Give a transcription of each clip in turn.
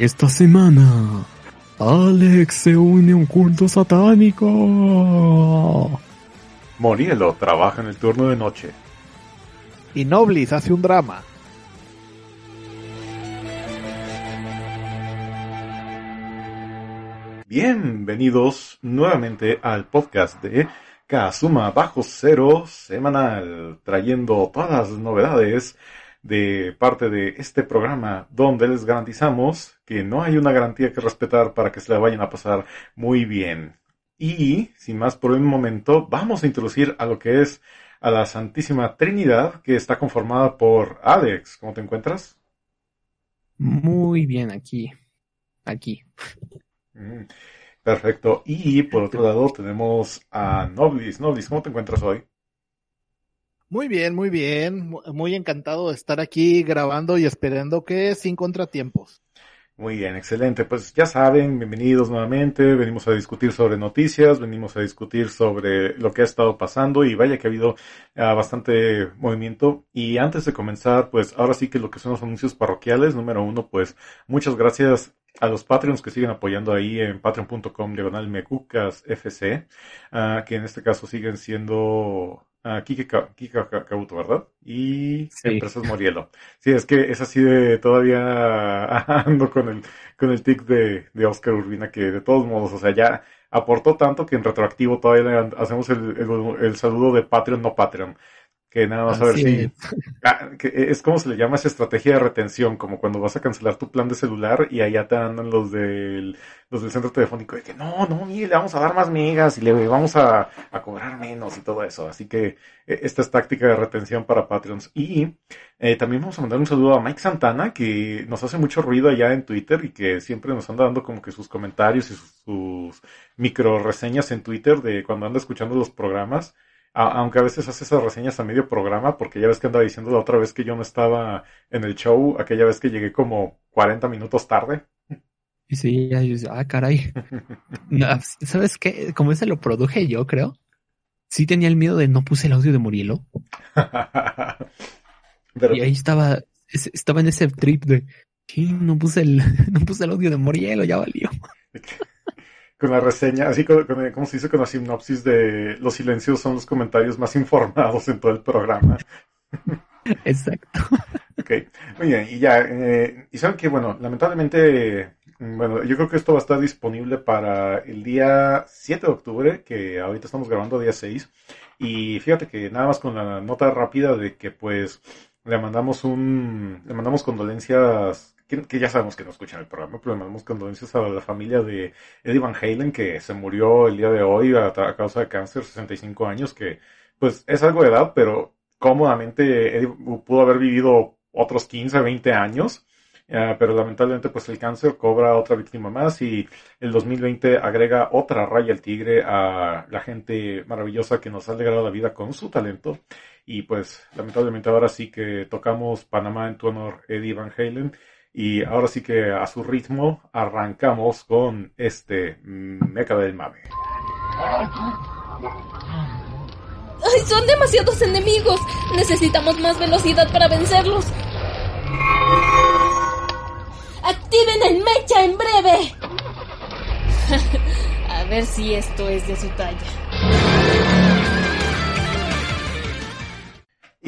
Esta semana, Alex se une a un culto satánico. Morielo trabaja en el turno de noche. Y Noblis hace un drama. Bienvenidos nuevamente al podcast de Kazuma Bajo Cero semanal, trayendo todas las novedades de parte de este programa donde les garantizamos que no hay una garantía que respetar para que se la vayan a pasar muy bien. Y, sin más por un momento, vamos a introducir a lo que es a la Santísima Trinidad que está conformada por Alex. ¿Cómo te encuentras? Muy bien, aquí. Aquí. Mm, Perfecto. Y por otro lado tenemos a Noblis. Noblis, ¿cómo te encuentras hoy? Muy bien, muy bien. Mu- Muy encantado de estar aquí grabando y esperando que sin contratiempos. Muy bien, excelente. Pues ya saben, bienvenidos nuevamente. Venimos a discutir sobre noticias, venimos a discutir sobre lo que ha estado pasando y vaya que ha habido ah, bastante movimiento. Y antes de comenzar, pues ahora sí que lo que son los anuncios parroquiales, número uno, pues muchas gracias a los Patreons que siguen apoyando ahí en patreon.com diagonal mecucas fc, ah, que en este caso siguen siendo ah, Kike Kabuto, ¿verdad? Y Sí. Empresas Morielo. Sí, es que es así de todavía ando con el, con el tic de, de Oscar Urbina que de todos modos, o sea, ya aportó tanto que en retroactivo todavía le hacemos el, el, el saludo de Patreon no Patreon. Que nada más a ver si, es. Ah, que es como se le llama esa estrategia de retención, como cuando vas a cancelar tu plan de celular y allá te andan los del, los del centro telefónico de que no, no, mire, le vamos a dar más megas y le vamos a, a cobrar menos y todo eso. Así que eh, esta es táctica de retención para Patreons. Y eh, también vamos a mandar un saludo a Mike Santana, que nos hace mucho ruido allá en Twitter y que siempre nos anda dando como que sus comentarios y sus, sus micro reseñas en Twitter de cuando anda escuchando los programas. A- aunque a veces hace esas reseñas a medio programa, porque ya ves que andaba diciendo la otra vez que yo no estaba en el show, aquella vez que llegué como 40 minutos tarde. Y sí, ya yo decía, ah, caray. No, ¿Sabes qué? Como ese lo produje yo, creo. Sí tenía el miedo de no puse el audio de Murielo. Pero Y ahí estaba, es- estaba en ese trip de, sí, no puse el, no puse el audio de Murielo, ya valió. Con la reseña, así con, con- como se dice con la sinopsis de los silencios son los comentarios más informados en todo el programa. Exacto. Ok, muy bien, y ya, eh, y saben que, bueno, lamentablemente, mm, bueno, yo creo que esto va a estar disponible para el día 7 de octubre, que ahorita estamos grabando día 6, y fíjate que nada más con la nota rápida de que, pues, le mandamos un, le mandamos condolencias, que, que ya sabemos que no escuchan el programa, pero le mandamos condolencias a la familia de Eddie Van Halen, que se murió el día de hoy a, a causa de cáncer, 65 años, que, pues, es algo de edad, pero cómodamente Eddie pudo haber vivido otros 15, 20 años, eh, pero lamentablemente pues el cáncer cobra otra víctima más y el 2020 agrega otra raya al tigre a la gente maravillosa que nos ha alegrado la vida con su talento. Y pues lamentablemente ahora sí que tocamos Panamá en tu honor Eddie Van Halen y ahora sí que a su ritmo arrancamos con este Meca del Mame. ¡Ay, son demasiados enemigos! Necesitamos más velocidad para vencerlos. ¡Activen el mecha en breve! A ver si esto es de su talla.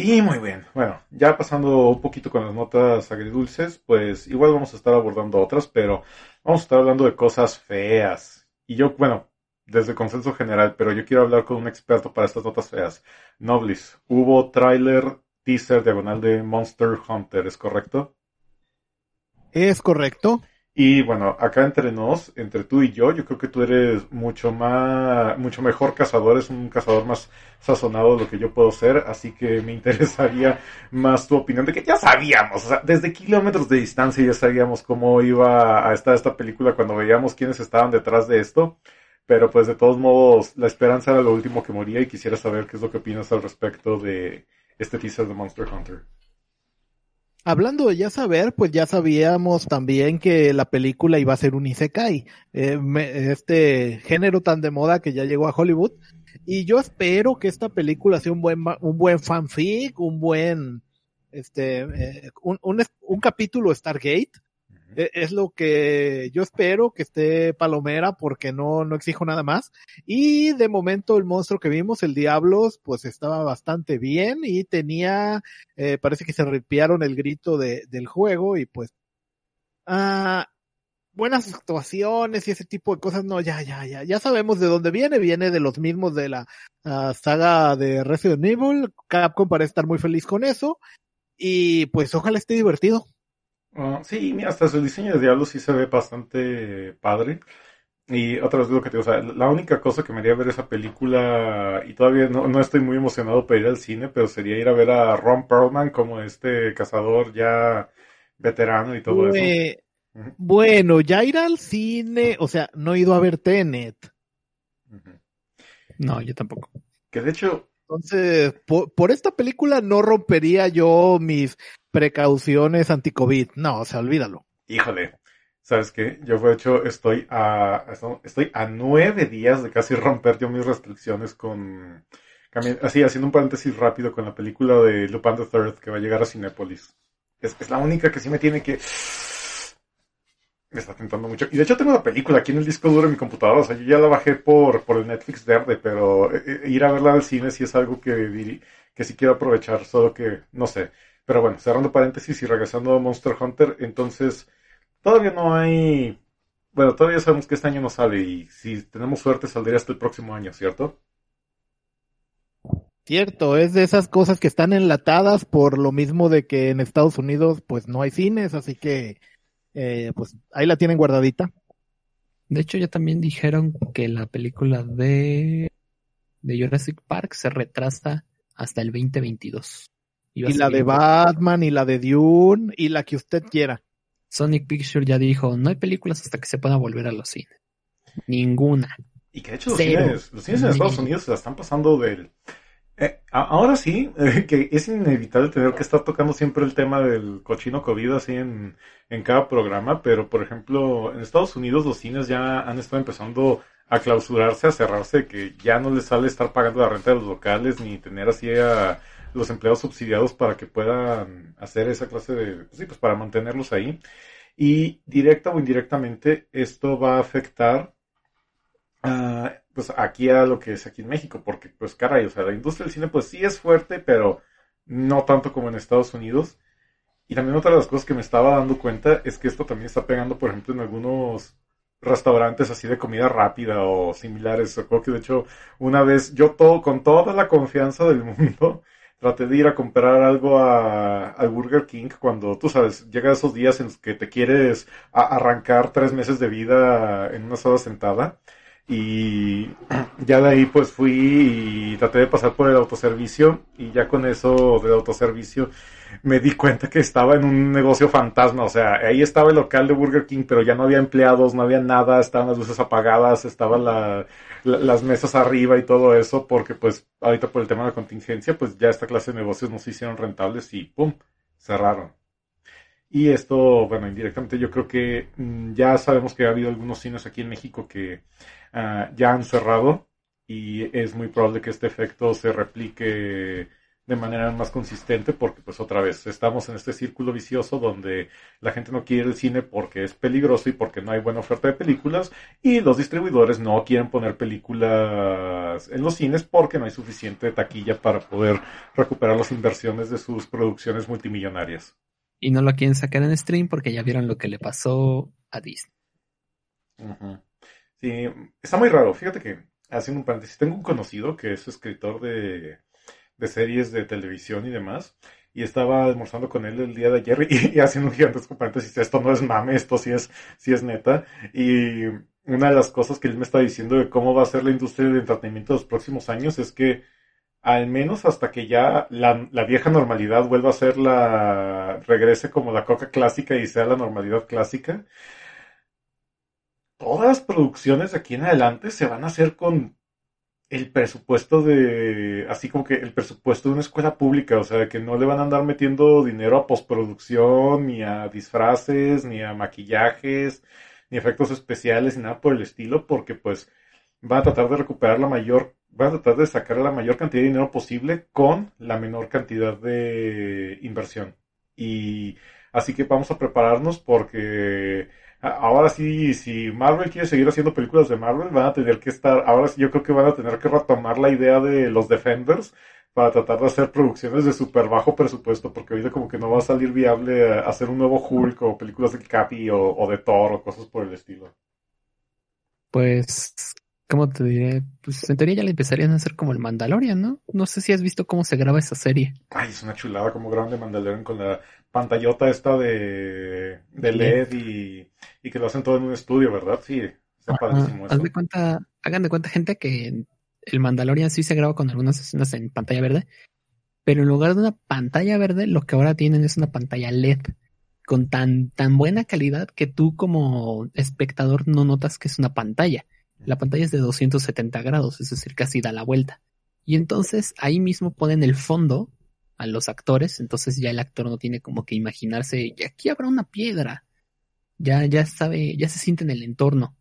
Y muy bien, bueno, ya pasando un poquito con las notas agridulces, pues igual vamos a estar abordando otras, pero vamos a estar hablando de cosas feas. Y yo, bueno, desde consenso general, pero yo quiero hablar con un experto para estas notas feas. Noblis, hubo tráiler, teaser, diagonal de Monster Hunter, ¿es correcto? Es correcto. Y bueno, acá entre nos, entre tú y yo, yo creo que tú eres mucho más, mucho mejor cazador, es un cazador más sazonado de lo que yo puedo ser, así que me interesaría más tu opinión de que ya sabíamos, o sea, desde kilómetros de distancia ya sabíamos cómo iba a estar esta película cuando veíamos quiénes estaban detrás de esto, pero pues de todos modos, la esperanza era lo último que moría y quisiera saber qué es lo que opinas al respecto de este teaser de Monster Hunter. Hablando de ya saber, pues ya sabíamos también que la película iba a ser un isekai, eh, este género tan de moda que ya llegó a Hollywood. Y yo espero que esta película sea un buen, un buen fanfic, un buen, este, eh, un, un, un capítulo Stargate, es lo que yo espero que esté Palomera porque no, no exijo nada más. Y de momento el monstruo que vimos, el Diablos, pues estaba bastante bien y tenía, eh, parece que se ripiaron el grito de, del juego y pues, ah, buenas actuaciones y ese tipo de cosas, no, ya, ya, ya, ya sabemos de dónde viene, viene de los mismos de la uh, saga de Resident Evil, Capcom parece estar muy feliz con eso y pues ojalá esté divertido. Uh, sí, mira, hasta su diseño de Diablo sí se ve bastante padre. Y otra vez digo que te o sea, la única cosa que me haría ver esa película, y todavía no, no estoy muy emocionado para ir al cine, pero sería ir a ver a Ron Perlman como este cazador ya veterano y todo eso. Bueno, ya ir al cine, o sea, no he ido a ver Tenet. No, yo tampoco. Que de hecho, entonces, por, por, esta película no rompería yo mis precauciones anti-COVID. No, o sea, olvídalo. Híjole, ¿sabes qué? Yo, de hecho, estoy a, estoy a nueve días de casi romper yo mis restricciones con, así, haciendo un paréntesis rápido con la película de Lupin the Third que va a llegar a Cinépolis. Es, es la única que sí me tiene que me está tentando mucho. Y de hecho tengo la película aquí en el disco duro de mi computadora. O sea, yo ya la bajé por, por el Netflix verde, pero eh, ir a verla al cine sí es algo que, que sí quiero aprovechar, solo que no sé. Pero bueno, cerrando paréntesis y regresando a Monster Hunter, entonces todavía no hay... Bueno, todavía sabemos que este año no sale y si tenemos suerte saldría hasta el próximo año, ¿cierto? Cierto, es de esas cosas que están enlatadas por lo mismo de que en Estados Unidos pues no hay cines, así que eh, pues ahí la tienen guardadita. De hecho, ya también dijeron que la película de, de Jurassic Park se retrasa hasta el 2022. Y, la de Batman, y la de Dune, y la que usted quiera. Sonic Picture ya dijo, no hay películas hasta que se pueda volver a los cines. Ninguna. Y que de hecho los cines, los cines en Estados Unidos se la están pasando del, eh, ahora sí, eh, que es inevitable tener que estar tocando siempre el tema del cochino COVID así en, en cada programa, pero por ejemplo, en Estados Unidos los cines ya han estado empezando a clausurarse, a cerrarse, que ya no les sale estar pagando la renta de los locales ni tener así a los empleados subsidiados para que puedan hacer esa clase de, sí, pues para mantenerlos ahí. Y directa o indirectamente esto va a afectar a pues aquí a lo que es aquí en México, porque pues caray, o sea, la industria del cine pues sí es fuerte, pero no tanto como en Estados Unidos. Y también otra de las cosas que me estaba dando cuenta es que esto también está pegando, por ejemplo, en algunos restaurantes así de comida rápida o similares. Recuerdo que de hecho una vez yo todo, con toda la confianza del mundo, traté de ir a comprar algo a, al Burger King cuando, tú sabes, llega esos días en los que te quieres arrancar tres meses de vida en una sola sentada. Y ya de ahí pues fui y traté de pasar por el autoservicio y ya con eso del autoservicio me di cuenta que estaba en un negocio fantasma, o sea, ahí estaba el local de Burger King, pero ya no había empleados, no había nada, estaban las luces apagadas, estaban la, las mesas arriba y todo eso, porque pues ahorita por el tema de la contingencia, pues ya esta clase de negocios no se hicieron rentables y ¡pum! cerraron. Y esto, bueno, indirectamente yo creo que mm, ya sabemos que ha habido algunos cines aquí en México que uh, ya han cerrado y es muy probable que este efecto se replique de manera más consistente porque pues otra vez estamos en este círculo vicioso donde la gente no quiere el cine porque es peligroso y porque no hay buena oferta de películas y los distribuidores no quieren poner películas en los cines porque no hay suficiente taquilla para poder recuperar las inversiones de sus producciones multimillonarias. Y no lo quieren sacar en stream porque ya vieron lo que le pasó a Disney. Sí, está muy raro. Fíjate que, haciendo un paréntesis, tengo un conocido que es escritor de de series de televisión y demás. Y estaba almorzando con él el día de ayer y, haciendo un gigantesco paréntesis, esto no es mame, esto sí es, sí es neta. Y una de las cosas que él me está diciendo de cómo va a ser la industria del entretenimiento de los próximos años es que al menos hasta que ya la, la, vieja normalidad vuelva a ser la, regrese como la coca clásica y sea la normalidad clásica, todas las producciones de aquí en adelante se van a hacer con el presupuesto de, así como que el presupuesto de una escuela pública, o sea, que no le van a andar metiendo dinero a postproducción, ni a disfraces, ni a maquillajes, ni efectos especiales, ni nada por el estilo, porque pues van a tratar de recuperar la mayor, van a tratar de sacar la mayor cantidad de dinero posible con la menor cantidad de inversión. Y así que vamos a prepararnos porque ahora sí, si Marvel quiere seguir haciendo películas de Marvel, van a tener que estar, ahora sí yo creo que van a tener que retomar la idea de los Defenders para tratar de hacer producciones de súper bajo presupuesto, porque ahorita como que no va a salir viable hacer un nuevo Hulk o películas de Capi o, o de Thor o cosas por el estilo. Pues, ¿cómo te diré? Pues en teoría ya le empezarían a hacer como el Mandalorian, ¿no? No sé si has visto cómo se graba esa serie. Ay, es una chulada como grande Mandalorian con la pantallota esta de, de LED y, y, que lo hacen todo en un estudio, ¿verdad? Sí, está padrísimo eso. de cuenta, hagan de cuenta, gente, que el Mandalorian sí se graba con algunas escenas en pantalla verde, pero en lugar de una pantalla verde, lo que ahora tienen es una pantalla LED con tan, tan buena calidad que tú como espectador no notas que es una pantalla. La pantalla es de 270 grados, es decir, casi da la vuelta. Y entonces ahí mismo ponen el fondo a los actores, entonces ya el actor no tiene como que imaginarse, y aquí habrá una piedra. Ya, ya sabe, ya se siente en el entorno.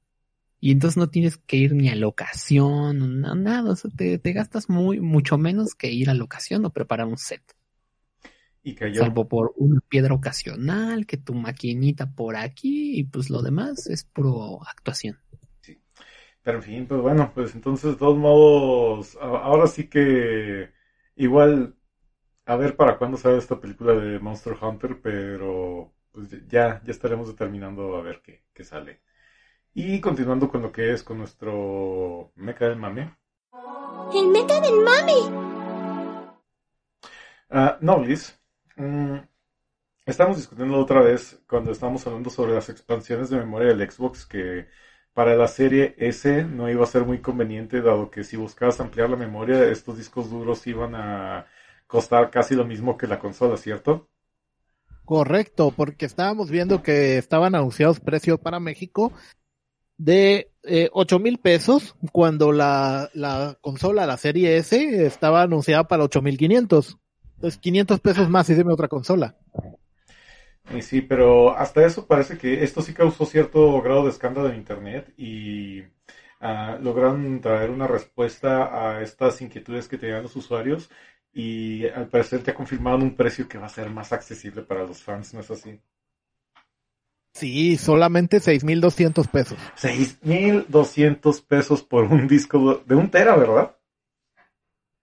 Y entonces no tienes que ir ni a locación, nada, o sea, te, gastas muy, mucho menos que ir a locación o preparar un set. Y cayó. Salvo por una piedra ocasional, que tu maquinita por aquí, y pues lo demás es puro actuación. Pero en fin, pues bueno, pues entonces de todos modos, ahora sí que igual a ver para cuándo sale esta película de Monster Hunter, pero pues ya, ya estaremos determinando a ver qué, qué sale. Y continuando con lo que es con nuestro mecha del mame. ¡El mecha del mame! Uh, no, Liz. Mm, estamos discutiendo otra vez cuando estamos hablando sobre las expansiones de memoria del Xbox que para la serie S no iba a ser muy conveniente dado que si buscabas ampliar la memoria estos discos duros iban a costar casi lo mismo que la consola, ¿cierto? Correcto, porque estábamos viendo que estaban anunciados precios para México de eh, 8 mil pesos cuando la, la consola, la serie S, estaba anunciada para 8 mil 500. Entonces 500 pesos más y deme otra consola. Y sí, pero hasta eso parece que esto sí causó cierto grado de escándalo en Internet y uh, lograron traer una respuesta a estas inquietudes que tenían los usuarios y al parecer te ha confirmado un precio que va a ser más accesible para los fans, ¿no es así? Sí, solamente 6.200 pesos. 6.200 pesos por un disco de un tera, ¿verdad?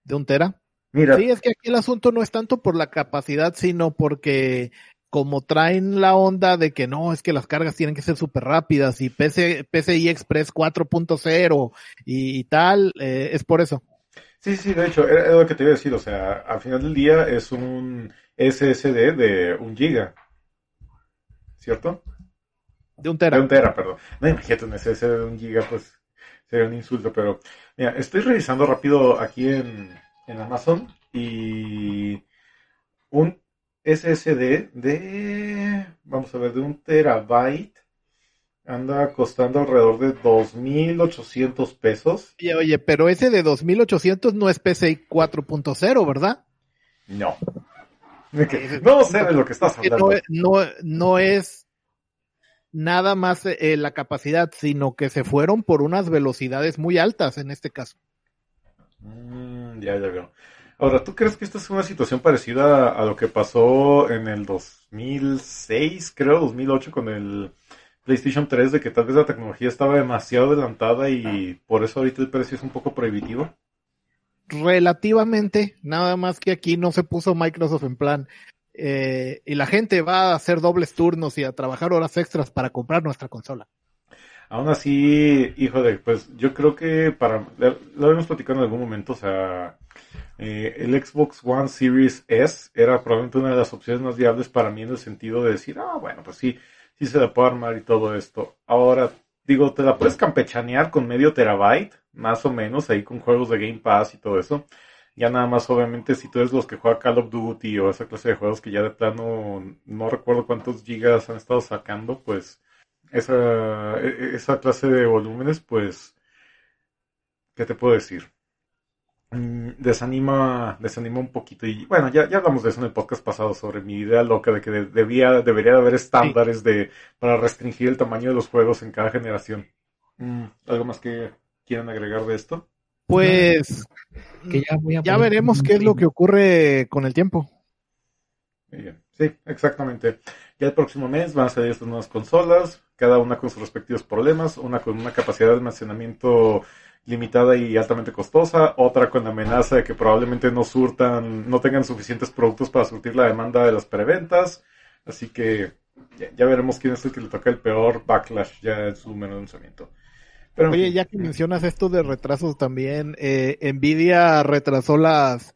¿De un tera? Mira. Sí, es que aquí el asunto no es tanto por la capacidad, sino porque como traen la onda de que no, es que las cargas tienen que ser súper rápidas y PC, PCI Express 4.0 y, y, tal, eh, es por eso. Sí, sí, de hecho, era lo que te iba a decir, o sea, al final del día es un SSD de un giga, ¿cierto? De un tera. De un tera, perdón. No imagínate un SSD de un giga, pues sería un insulto, pero mira, estoy revisando rápido aquí en, en Amazon y un SSD de, vamos a ver, de un terabyte anda costando alrededor de 2.800 pesos. Oye, oye, pero ese de 2.800 no es PCI 4.0, ¿verdad? No. No sé de lo que estás hablando. No, no, es nada más eh, la capacidad, sino que se fueron por unas velocidades muy altas en este caso. Mm, ya, ya veo. Ahora, ¿tú crees que esta es una situación parecida a lo que pasó en el 2006, creo, 2008 con el PlayStation 3, de que tal vez la tecnología estaba demasiado adelantada y por eso ahorita el precio es un poco prohibitivo? Relativamente, nada más que aquí no se puso Microsoft en plan. eh, y la gente va a hacer dobles turnos y a trabajar horas extras para comprar nuestra consola. Aún así, hijo de, pues yo creo que para, lo habíamos platicado en algún momento, o sea, eh, el Xbox One Series S era probablemente una de las opciones más viables para mí en el sentido de decir, ah, bueno, pues sí, sí se la puede armar y todo esto. Ahora, digo, te la puedes campechanear con medio terabyte, más o menos, ahí con juegos de Game Pass y todo eso. Ya nada más, obviamente, si tú eres los que juega Call of Duty o esa clase de juegos que ya de plano no recuerdo cuántos gigas han estado sacando, pues esa, e- e- esa clase de volúmenes, pues, ¿qué te puedo decir? Mm, Desanima, desanima un poquito. Y bueno, ya, ya hablamos de eso en el podcast pasado sobre mi idea loca de que de- debía, debería de haber estándares de, para restringir el tamaño de los juegos en cada generación. Mm, ¿Algo más que quieran agregar de esto? Pues Que ya voy a ya veremos qué es lo que ocurre con el tiempo. Muy bien. Sí, exactamente. Ya el próximo mes van a salir estas nuevas consolas, cada una con sus respectivos problemas, una con una capacidad de almacenamiento limitada y altamente costosa, otra con la amenaza de que probablemente no surtan, no tengan suficientes productos para surtir la demanda de las preventas. Así que ya, ya veremos quién es el que le toca el peor backlash ya en su menú lanzamiento. Pero Oye, ya que mencionas esto de retrasos también, eh, Nvidia retrasó las,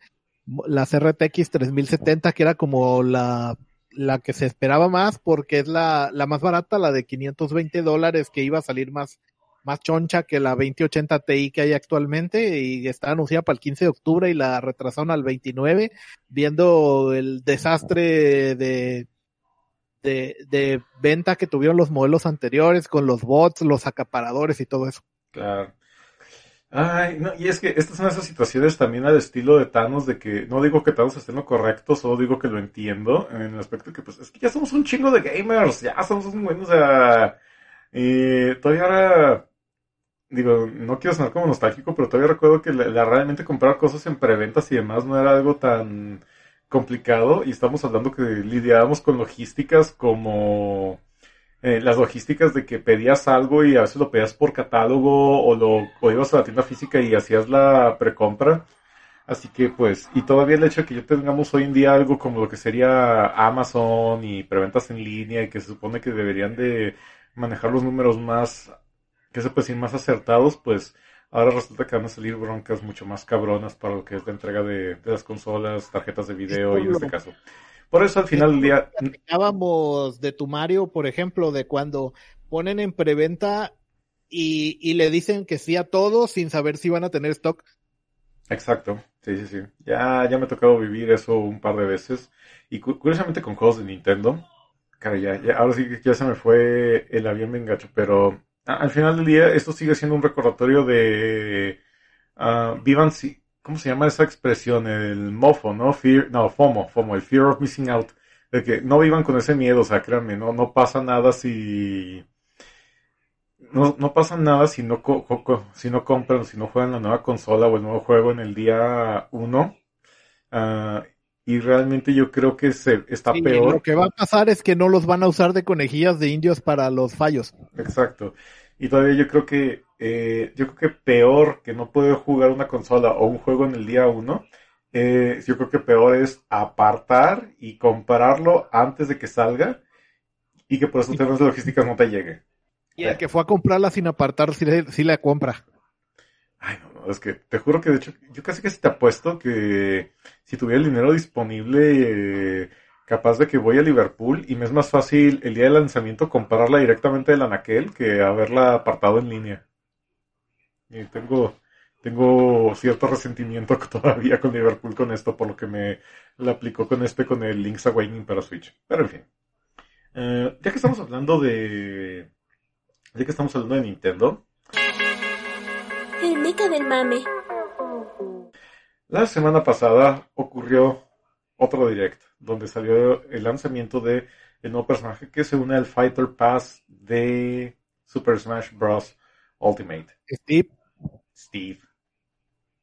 las RTX 3070, que era como la, la que se esperaba más, porque es la, la más barata, la de 520 dólares, que iba a salir más, más choncha que la 2080 Ti que hay actualmente, y está anunciada para el 15 de octubre y la retrasaron al 29, viendo el desastre de, de, de venta que tuvieron los modelos anteriores con los bots, los acaparadores y todo eso. Claro. Ay, no, y es que estas son esas situaciones también al estilo de Thanos, de que no digo que Thanos esté en lo correcto, solo digo que lo entiendo, en el aspecto que pues es que ya somos un chingo de gamers, ya somos un buen, o sea, y todavía ahora, digo, no quiero sonar como nostálgico, pero todavía recuerdo que la realmente comprar cosas en preventas y demás no era algo tan complicado, y estamos hablando que lidiábamos con logísticas como eh, las logísticas de que pedías algo y a veces lo pedías por catálogo o lo o ibas a la tienda física y hacías la precompra. Así que pues, y todavía el hecho de que ya tengamos hoy en día algo como lo que sería Amazon y preventas en línea y que se supone que deberían de manejar los números más, que se puede decir, más acertados, pues ahora resulta que van a salir broncas mucho más cabronas para lo que es la entrega de, de las consolas, tarjetas de video y en este caso. Por eso al final del día, Hablábamos de tu Mario, por ejemplo, de cuando ponen en preventa y, y le dicen que sí a todo sin saber si van a tener stock. Exacto, sí, sí, sí. Ya, ya me ha tocado vivir eso un par de veces. Y cu- curiosamente con juegos de Nintendo. Cara, ya, ya- ahora sí que ya se me fue el avión me engacho, pero a- al final del día esto sigue siendo un recordatorio de ah, vivan si, ¿cómo se llama esa expresión? El mofo, ¿no? Fear, no, FOMO, FOMO, el fear of missing out. De que no vivan con ese miedo, o sea, créanme, no, no pasa nada si no, no pasa nada si no, co- co- si no compran, si no juegan la nueva consola o el nuevo juego en el día uno. Ah, y realmente yo creo que se está peor. lo que va a pasar es que no los van a usar de conejillas de indios para los fallos. Exacto. Y todavía yo creo que eh, yo creo que peor que no poder jugar una consola o un juego en el día uno, eh, yo creo que peor es apartar y comprarlo antes de que salga y que por esos temas de logísticas no te llegue. Y el que fue a comprarla sin apartar, sí, le- sí la compra. Ay, no, no, es que te juro que de hecho, yo casi que te apuesto que si tuviera el dinero disponible, eh, capaz de que voy a Liverpool y me es más fácil el día de lanzamiento comprarla directamente del anaquel que haberla apartado en línea. Y tengo, tengo cierto resentimiento todavía con Liverpool con esto, por lo que me la aplicó con este, con el Link's Awakening para Switch. Pero en fin. Eh, ya que estamos hablando de, ya que estamos hablando de Nintendo, El meca del mame. La semana pasada ocurrió otro direct donde salió el lanzamiento de el nuevo personaje que se une al Fighter Pass de Super Smash Bros. Ultimate. Steve, Steve.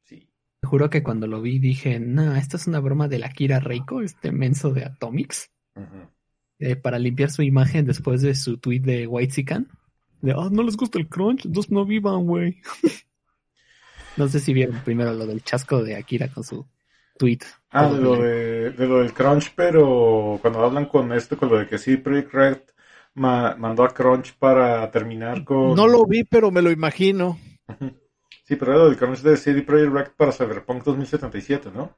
Sí. juro que cuando lo vi dije, no, esta es una broma de la Kira Reiko, este menso de Atomics, eh, para limpiar su imagen después de su tweet de Whitezican. De, oh, no les gusta el crunch, entonces no vivan, güey. no sé si vieron primero lo del chasco de Akira con su tweet. Ah, de lo, de, de lo del crunch, pero cuando hablan con esto, con lo de que sí, Project Red ma- mandó a Crunch para terminar con... No lo vi, pero me lo imagino. Sí, pero era lo del crunch de CD Projekt Red para Cyberpunk 2077, ¿no?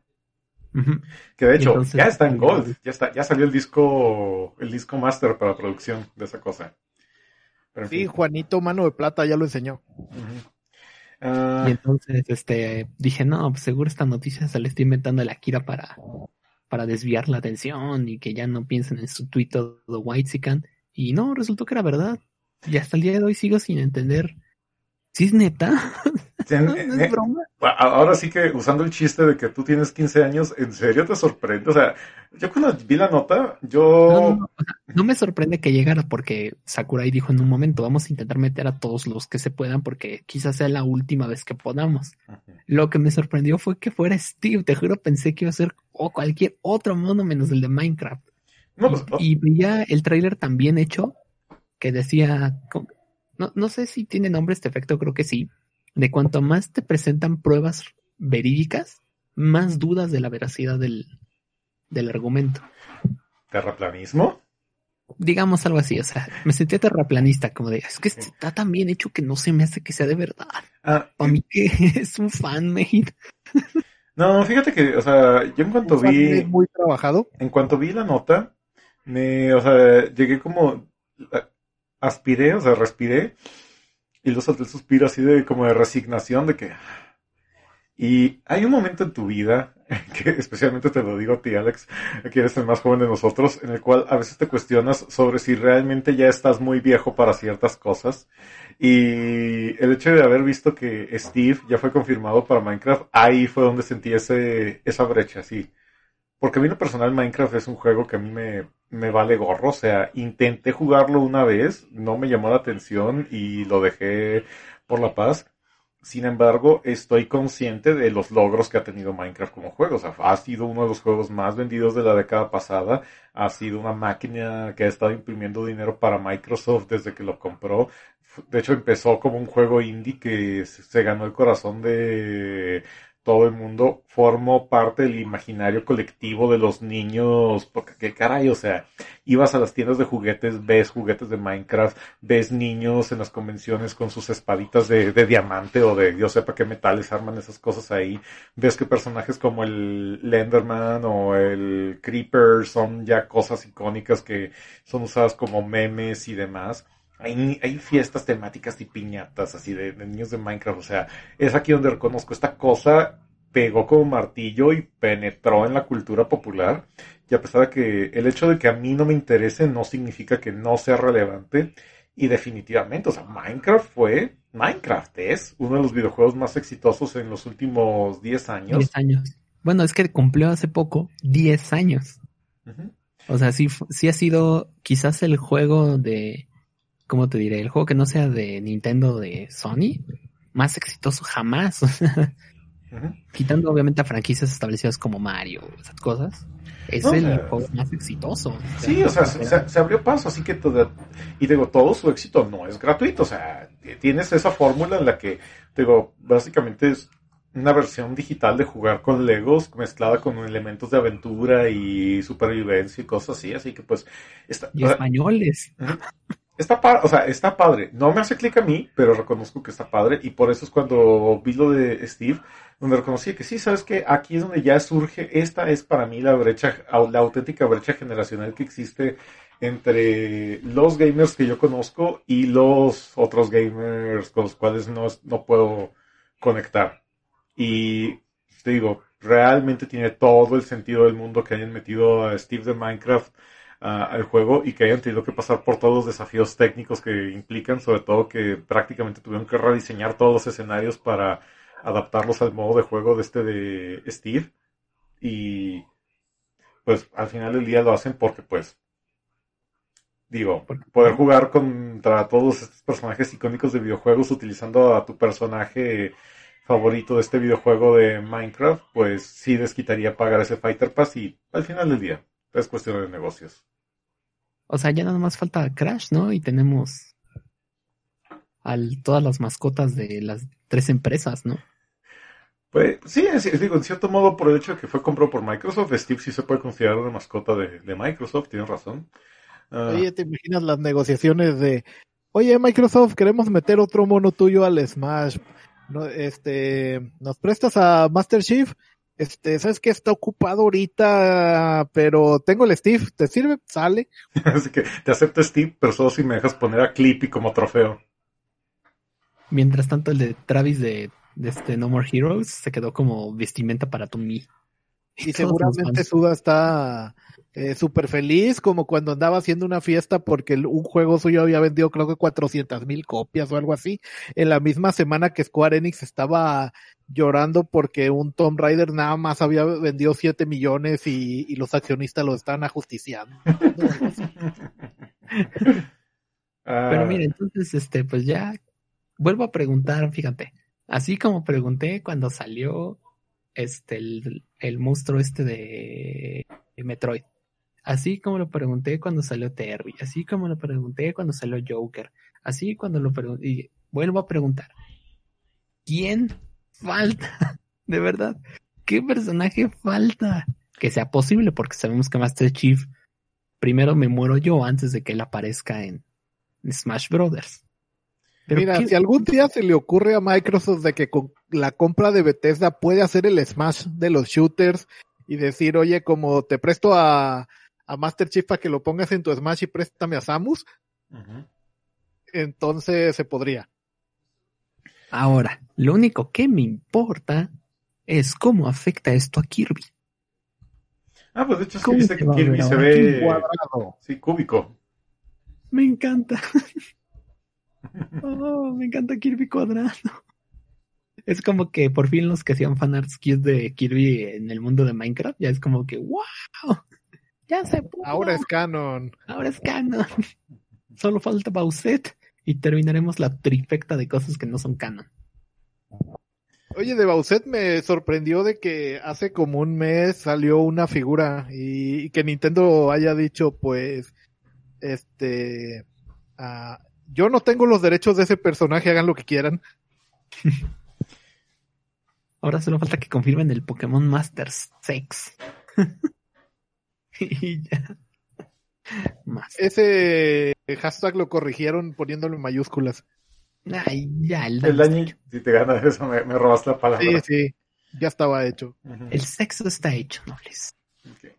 Que de hecho entonces- ya está en Gold, ya está, ya salió el disco, el disco master para producción de esa cosa. Pero en Sí, fin. Juanito Mano de Plata ya lo enseñó. Ujú. Ah, Y entonces este dije, no, pues seguro esta noticia se le está inventando la Akira para, para desviar la atención y que ya no piensen en su tweet todo Whitezican. Y no, resultó que era verdad. Y hasta el día de hoy sigo sin entender. ¿Sí es neta? en- ¿No en- es broma? a- ahora sí que usando el chiste de que tú tienes 15 años, ¿en serio te sorprende? O sea, yo cuando vi la nota, yo... No, no, no, o sea, no me sorprende que llegara porque Sakurai dijo en un momento, vamos a intentar meter a todos los que se puedan porque quizás sea la última vez que podamos. Lo que me sorprendió fue que fuera Steve, te juro pensé que iba a ser o cualquier otro mono menos el de Minecraft. No, pues, Y, y veía el tráiler tan bien hecho que decía, no, no sé si tiene nombre este efecto, creo que sí, de cuanto más te presentan pruebas verídicas, más dudas de la veracidad del, del argumento. terraplanismo. Digamos algo así, o sea, me sentía terraplanista, como de, es que está tan bien hecho que no se me hace que sea de verdad. Ah, Para mí que es un fan-made. no, fíjate que, o sea, yo en cuanto Un vi... muy trabajado. en cuanto vi la nota, me, o sea, llegué como, aspiré, o sea, respiré, y lo solté el suspiro así de, como de resignación, de que, y hay un momento en tu vida, que especialmente te lo digo a ti, Alex, que eres el más joven de nosotros, en el cual a veces te cuestionas sobre si realmente ya estás muy viejo para ciertas cosas, y el hecho de haber visto que Steve ya fue confirmado para Minecraft, ahí fue donde sentí ese, esa brecha, sí. Porque a mí lo personal Minecraft es un juego que a mí me, me vale gorro. O sea, intenté jugarlo una vez, no me llamó la atención y lo dejé por la paz. Sin embargo, estoy consciente de los logros que ha tenido Minecraft como juego. O sea, ha sido uno de los juegos más vendidos de la década pasada. Ha sido una máquina que ha estado imprimiendo dinero para Microsoft desde que lo compró. De hecho, empezó como un juego indie que se ganó el corazón de todo el mundo formó parte del imaginario colectivo de los niños, porque qué caray, o sea, ibas a las tiendas de juguetes, ves juguetes de Minecraft, ves niños en las convenciones con sus espaditas de, de diamante o de Dios sepa qué metales arman esas cosas ahí, ves que personajes como el Lenderman o el Creeper son ya cosas icónicas que son usadas como memes y demás. Hay, hay fiestas temáticas y piñatas así de, de niños de Minecraft, o sea, es aquí donde reconozco esta cosa pegó como martillo y penetró en la cultura popular. Y a pesar de que el hecho de que a mí no me interese no significa que no sea relevante. Y definitivamente, o sea, Minecraft fue, Minecraft es uno de los videojuegos más exitosos en los últimos 10 años. 10 años. Bueno, es que cumplió hace poco 10 años. O sea, sí, sí ha sido quizás el juego de, ¿cómo te diré? El juego que no sea de Nintendo de Sony más exitoso jamás. Quitando obviamente a franquicias establecidas como Mario, esas cosas. Es No, o el sea, juego más exitoso. Sí, o sea, se, abrió paso, así que todo, y digo, todo su éxito no es gratuito, o sea, tienes esa fórmula en la que, digo, básicamente es una versión digital de jugar con Legos mezclada con elementos de aventura y supervivencia y cosas así, así que pues, está, Y españoles. Está padre, o sea, está padre, no me hace clic a mí, pero reconozco que está padre, y por eso es cuando vi lo de Steve, donde reconocí que sí, sabes que aquí es donde ya surge, esta es para mí la brecha, la auténtica brecha generacional que existe entre los gamers que yo conozco y los otros gamers con los cuales no, no puedo conectar. Y te digo, realmente tiene todo el sentido del mundo que hayan metido a Steve de Minecraft al juego y que hayan tenido que pasar por todos los desafíos técnicos que implican, sobre todo que prácticamente tuvieron que rediseñar todos los escenarios para adaptarlos al modo de juego de este de Steve. Y pues al final del día lo hacen porque pues digo, poder jugar contra todos estos personajes icónicos de videojuegos utilizando a tu personaje favorito de este videojuego de Minecraft, pues sí desquitaría pagar ese Fighter Pass y al final del día es cuestión de negocios. O sea, ya nada más falta Crash, ¿no? Y tenemos al, todas las mascotas de las tres empresas, ¿no? Pues sí, digo, en cierto modo, por el hecho de que fue comprado por Microsoft, Steve sí se puede considerar una mascota de, de Microsoft, tienes razón. Uh, Oye, ¿te imaginas las negociaciones de, oye, Microsoft, queremos meter otro mono tuyo al Smash? No, este, ¿nos prestas a Master Chief? Este, sabes que está ocupado ahorita, pero tengo el Steve, ¿te sirve? Sale. Así que te acepto Steve, pero solo si me dejas poner a Clippy como trofeo. Mientras tanto, el de Travis de, de este No More Heroes se quedó como vestimenta para tu Mi. Y, y seguramente Suda está eh, súper feliz, como cuando andaba haciendo una fiesta porque un juego suyo había vendido creo que 400 mil copias o algo así, en la misma semana que Square Enix estaba llorando porque un Tomb Raider nada más había vendido 7 millones y, y los accionistas lo están ajusticiando. Pero mire, entonces, este, pues ya vuelvo a preguntar, fíjate, así como pregunté cuando salió este el, el monstruo este de, de Metroid. Así como lo pregunté cuando salió Terry, así como lo pregunté cuando salió Joker, así cuando lo pregunté, y vuelvo a preguntar, ¿quién falta? De verdad, ¿qué personaje falta? Que sea posible, porque sabemos que Master Chief, primero me muero yo antes de que él aparezca en Smash Brothers. Pero Mira, ¿qué? si algún día se le ocurre a Microsoft de que con la compra de Bethesda puede hacer el Smash de los shooters y decir, oye, como te presto a, a Master Chief para que lo pongas en tu Smash y préstame a Samus, uh -huh. entonces se podría. Ahora, lo único que me importa es cómo afecta esto a Kirby. Ah, pues de hecho es que viste que Kirby se ve cuadrado. Sí, cúbico. Me encanta. oh, me encanta Kirby cuadrado. Es como que por fin los que hacían fanarts de Kirby en el mundo de Minecraft, ya es como que wow. Ya se pudo. Ahora es canon. Ahora es canon. Solo falta Bowsette y terminaremos la trifecta de cosas que no son canon. Oye, de Bowsette me sorprendió de que hace como un mes salió una figura y, y que Nintendo haya dicho, pues, este, uh, yo no tengo los derechos de ese personaje, hagan lo que quieran. Ahora solo falta que confirmen el Pokémon Masters 6. y ya. Más. Ese hashtag lo corrigieron poniéndolo en mayúsculas. Ay, ya, el, el daño, si te ganas eso, me, me, robas la palabra. Sí, sí, ya estaba hecho. Uh -huh. El sexo está hecho, nobles. Okay.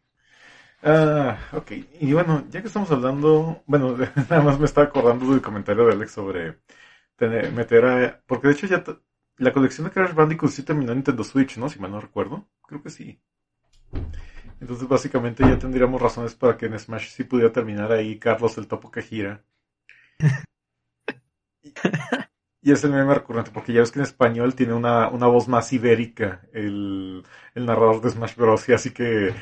Uh, ok, y bueno, ya que estamos hablando, bueno, nada más me estaba acordando del comentario de Alex sobre tener, meter a... Porque de hecho ya la colección de Crash Bandicoot sí terminó en Nintendo Switch, ¿no? Si mal no recuerdo. Creo que sí. Entonces básicamente ya tendríamos razones para que en Smash sí pudiera terminar ahí Carlos el topo que gira. y, y, es el meme recurrente, porque ya ves que en español tiene una, una voz más ibérica el, el narrador de Smash Bros. Y así que,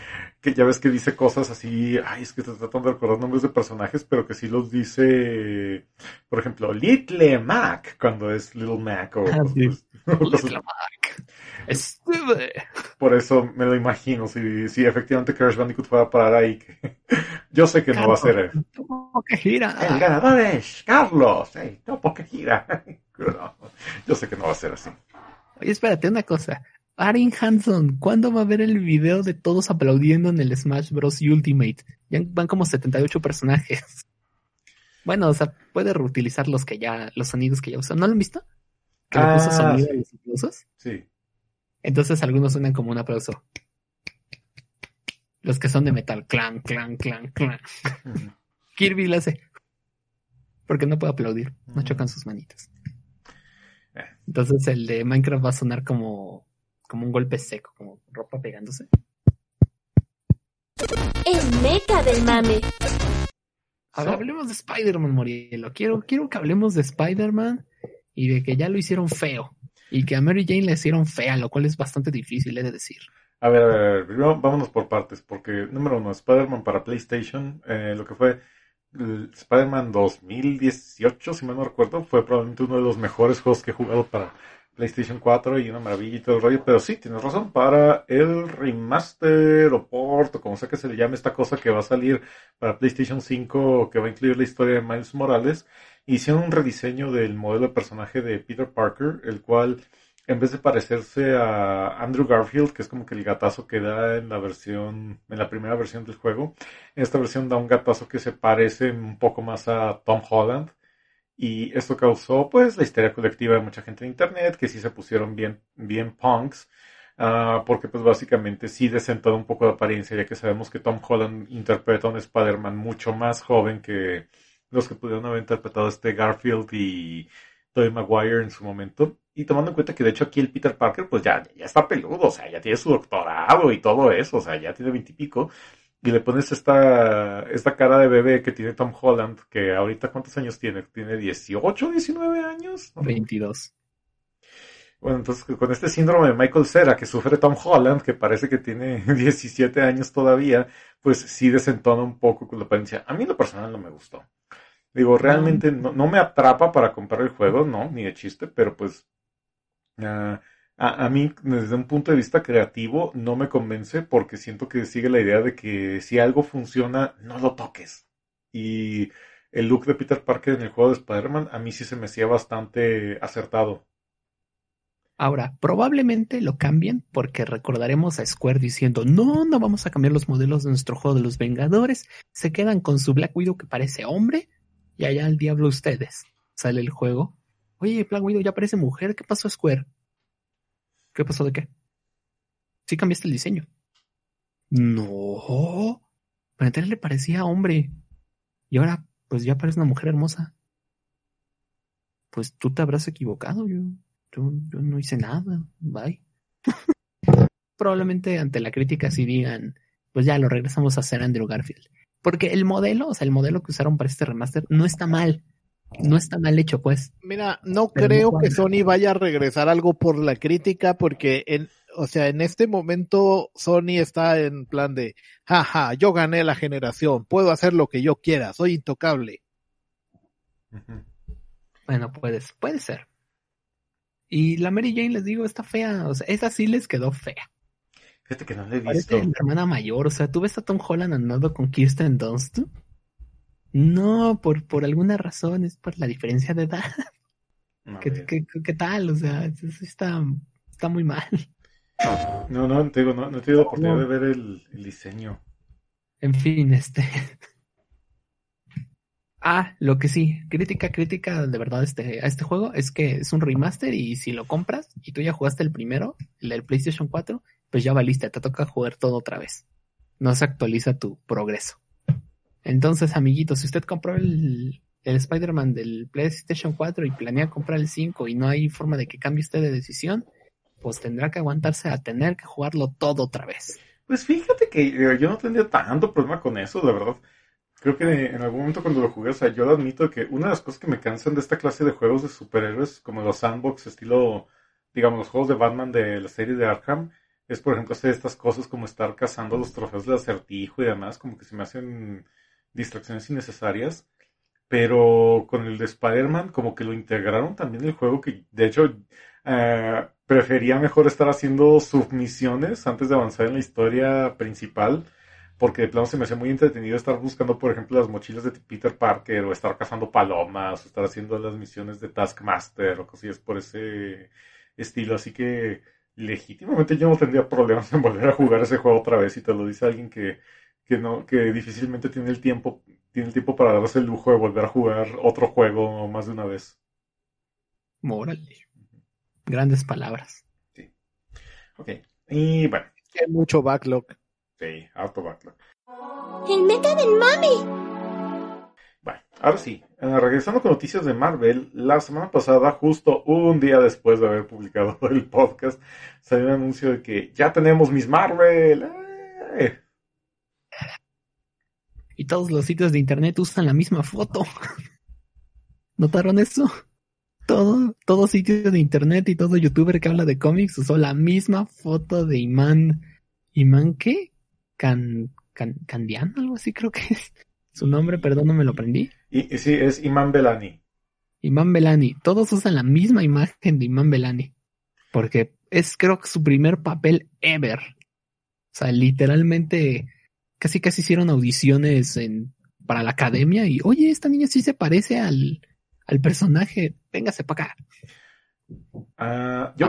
que ya ves que dice cosas así, ay, es que te tratando de recordar nombres de personajes, pero que sí los dice, por ejemplo, Little Mac, cuando es Little Mac o... Ah, sí. Little Mac. Estuve. Por eso me lo imagino, si, si efectivamente Crash Bandicoot fuera a parar ahí. Que... Yo sé que Carlos, no va a ser él. Topo que gira. El ganador es Carlos, el topo que gira. No, yo sé que no va a ser así. Oye, espérate, una cosa. Arin Hanson, ¿cuándo va a ver el video de todos aplaudiendo en el Smash Bros. Ultimate? Ya van como 78 personajes. Bueno, o sea, puede reutilizar los que ya, los sonidos que ya usan. ¿No lo han visto? Que ah, le puso sonido sí. a los aplausos. Sí. Entonces algunos suenan como un aplauso. Los que son de metal, clan, clan, clan, clan. Uh -huh. Kirby lo hace. Porque no puede aplaudir, no chocan sus manitas. Entonces el de Minecraft va a sonar como, como un golpe seco, como ropa pegándose. El meca del mame. A ver, hablemos de Spider-Man, Morielo. Quiero, quiero que hablemos de Spider-Man y de que ya lo hicieron feo. Y que a Mary Jane le hicieron fea, lo cual es bastante difícil, he de decir. A ver, a ver, a ver. Primero vámonos por partes, porque número uno, Spider-Man para PlayStation, eh, lo que fue Spider-Man 2018, si mal no recuerdo, fue probablemente uno de los mejores juegos que he jugado para PlayStation 4 y una maravilla y todo el rollo, pero sí, tienes razón, para el remaster o port o como sea que se le llame esta cosa que va a salir para PlayStation 5 que va a incluir la historia de Miles Morales, hicieron un rediseño del modelo de personaje de Peter Parker, el cual en vez de parecerse a Andrew Garfield, que es como que el gatazo que da en la versión, en la primera versión del juego, en esta versión da un gatazo que se parece un poco más a Tom Holland. Y esto causó pues la histeria colectiva de mucha gente en internet, que sí se pusieron bien, bien punks, ah, porque pues básicamente sí desentó un poco de apariencia, ya que sabemos que Tom Holland interpreta a un Spider-Man mucho más joven que los que pudieron haber interpretado este Garfield y Tobey Maguire en su momento. Y tomando en cuenta que de hecho aquí el Peter Parker pues ya, ya está peludo, o sea, ya tiene su doctorado y todo eso, o sea, ya tiene veintipico. Y, le pones esta, esta cara de bebé que tiene Tom Holland, que ahorita cuántos años tiene? ¿Tiene 18, 19 años? 22. Bueno, entonces con este síndrome de Michael Cera que sufre Tom Holland, que parece que tiene 17 años todavía, pues sí desentona un poco con la apariencia. A mí lo personal no me gustó. Digo, realmente no, no me atrapa para comprar el juego, no, ni de chiste, pero pues Ah, a, mí, desde un punto de vista creativo, no me convence porque siento que sigue la idea de que si algo funciona, no lo toques. Y el look de Peter Parker en el juego de Spider-Man a mí sí se me hacía bastante acertado. Ahora, probablemente lo cambien porque recordaremos a Square diciendo, no, no vamos a cambiar los modelos de nuestro juego de los Vengadores, se quedan con su Black Widow que parece hombre y allá al diablo ustedes. Sale el juego Oye, Black Widow ya parece mujer. ¿Qué pasó, Square? ¿Qué pasó de qué? Sí cambiaste el diseño. No. Entonces le parecía hombre. Y ahora, pues ya parece una mujer hermosa. Pues tú te habrás equivocado. Yo, yo, yo no hice nada. Bye. Probablemente ante la crítica sí digan, pues ya lo regresamos a hacer Andrew Garfield. Porque el modelo, o sea, el modelo que usaron para este remaster no está mal no está mal hecho, pues. Mira, no creo que Sony vaya a regresar algo por la crítica, porque en, o sea, en este momento Sony está en plan de, jaja, yo gané la generación, puedo hacer lo que yo quiera, soy intocable. Bueno, puedes, puede ser. Y la Mary Jane, les digo, está fea, o sea, esa sí les quedó fea. Fíjate que no le he visto. mi hermana mayor, o sea, ¿tú ves a Tom Holland andando con Kirsten Dunst? No, por, por alguna razón, es por la diferencia de edad. ¿Qué, tal? O sea, está, está muy mal. No, no, te digo, no, no he tenido oportunidad de ver el, diseño. En fin, este. Ah, lo que sí, crítica, crítica de verdad este, a este juego es que es un remaster y si lo compras y tú ya jugaste el primero, el del PlayStation 4, pues ya valiste, te toca jugar todo otra vez. No se actualiza tu progreso. Entonces, amiguitos, si usted compró el, el Spider-Man del PlayStation 4 y planea comprar el 5 y no hay forma de que cambie usted de decisión, pues tendrá que aguantarse a tener que jugarlo todo otra vez. Pues fíjate que yo no tendría tanto problema con eso, la verdad. Creo que en algún momento cuando lo jugué, o sea, yo lo admito que una de las cosas que me cansan de esta clase de juegos de superhéroes, como los sandbox, estilo, digamos, los juegos de Batman de la serie de Arkham, es por ejemplo hacer estas cosas como estar cazando los trofeos de acertijo y demás, como que se me hacen distracciones innecesarias. Pero con el de Spider-Man, como que lo integraron también el juego, que de hecho eh, prefería mejor estar haciendo submisiones antes de avanzar en la historia principal. Porque de plano se me hacía muy entretenido estar buscando, por ejemplo, las mochilas de Peter Parker, o estar cazando palomas, o estar haciendo las misiones de Taskmaster, o cosillas por ese estilo. Así que legítimamente yo no tendría problemas en volver a jugar ese juego otra vez. Y te lo dice alguien que que no, que difícilmente tiene el tiempo, tiene el tiempo para darse el lujo de volver a jugar otro juego más de una vez. Órale. Grandes palabras. Sí. Ok. Y bueno. Hay mucho backlog. Sí, harto backlog. El meta del mami. Bueno, ahora sí, eh, regresando con noticias de Marvel, la semana pasada, justo un día después de haber publicado el podcast, salió un anuncio de que ya tenemos Miss Marvel. ¡Eh! Y todos los sitios de internet usan la misma foto. ¿Notaron eso? Todo, todo sitio de internet y todo youtuber que habla de cómics usó la misma foto de Iman. ¿Iman qué? Can, can, Candian, algo así creo que es. Su nombre, perdón, no me lo aprendí. Y, sí, es Iman Belani. Iman Belani. Todos usan la misma imagen de Iman Belani. porque es creo que su primer papel ever. O sea, literalmente casi casi hicieron audiciones en, para la academia y, oye, esta niña sí se parece al, al personaje, véngase para acá. Ah, yo,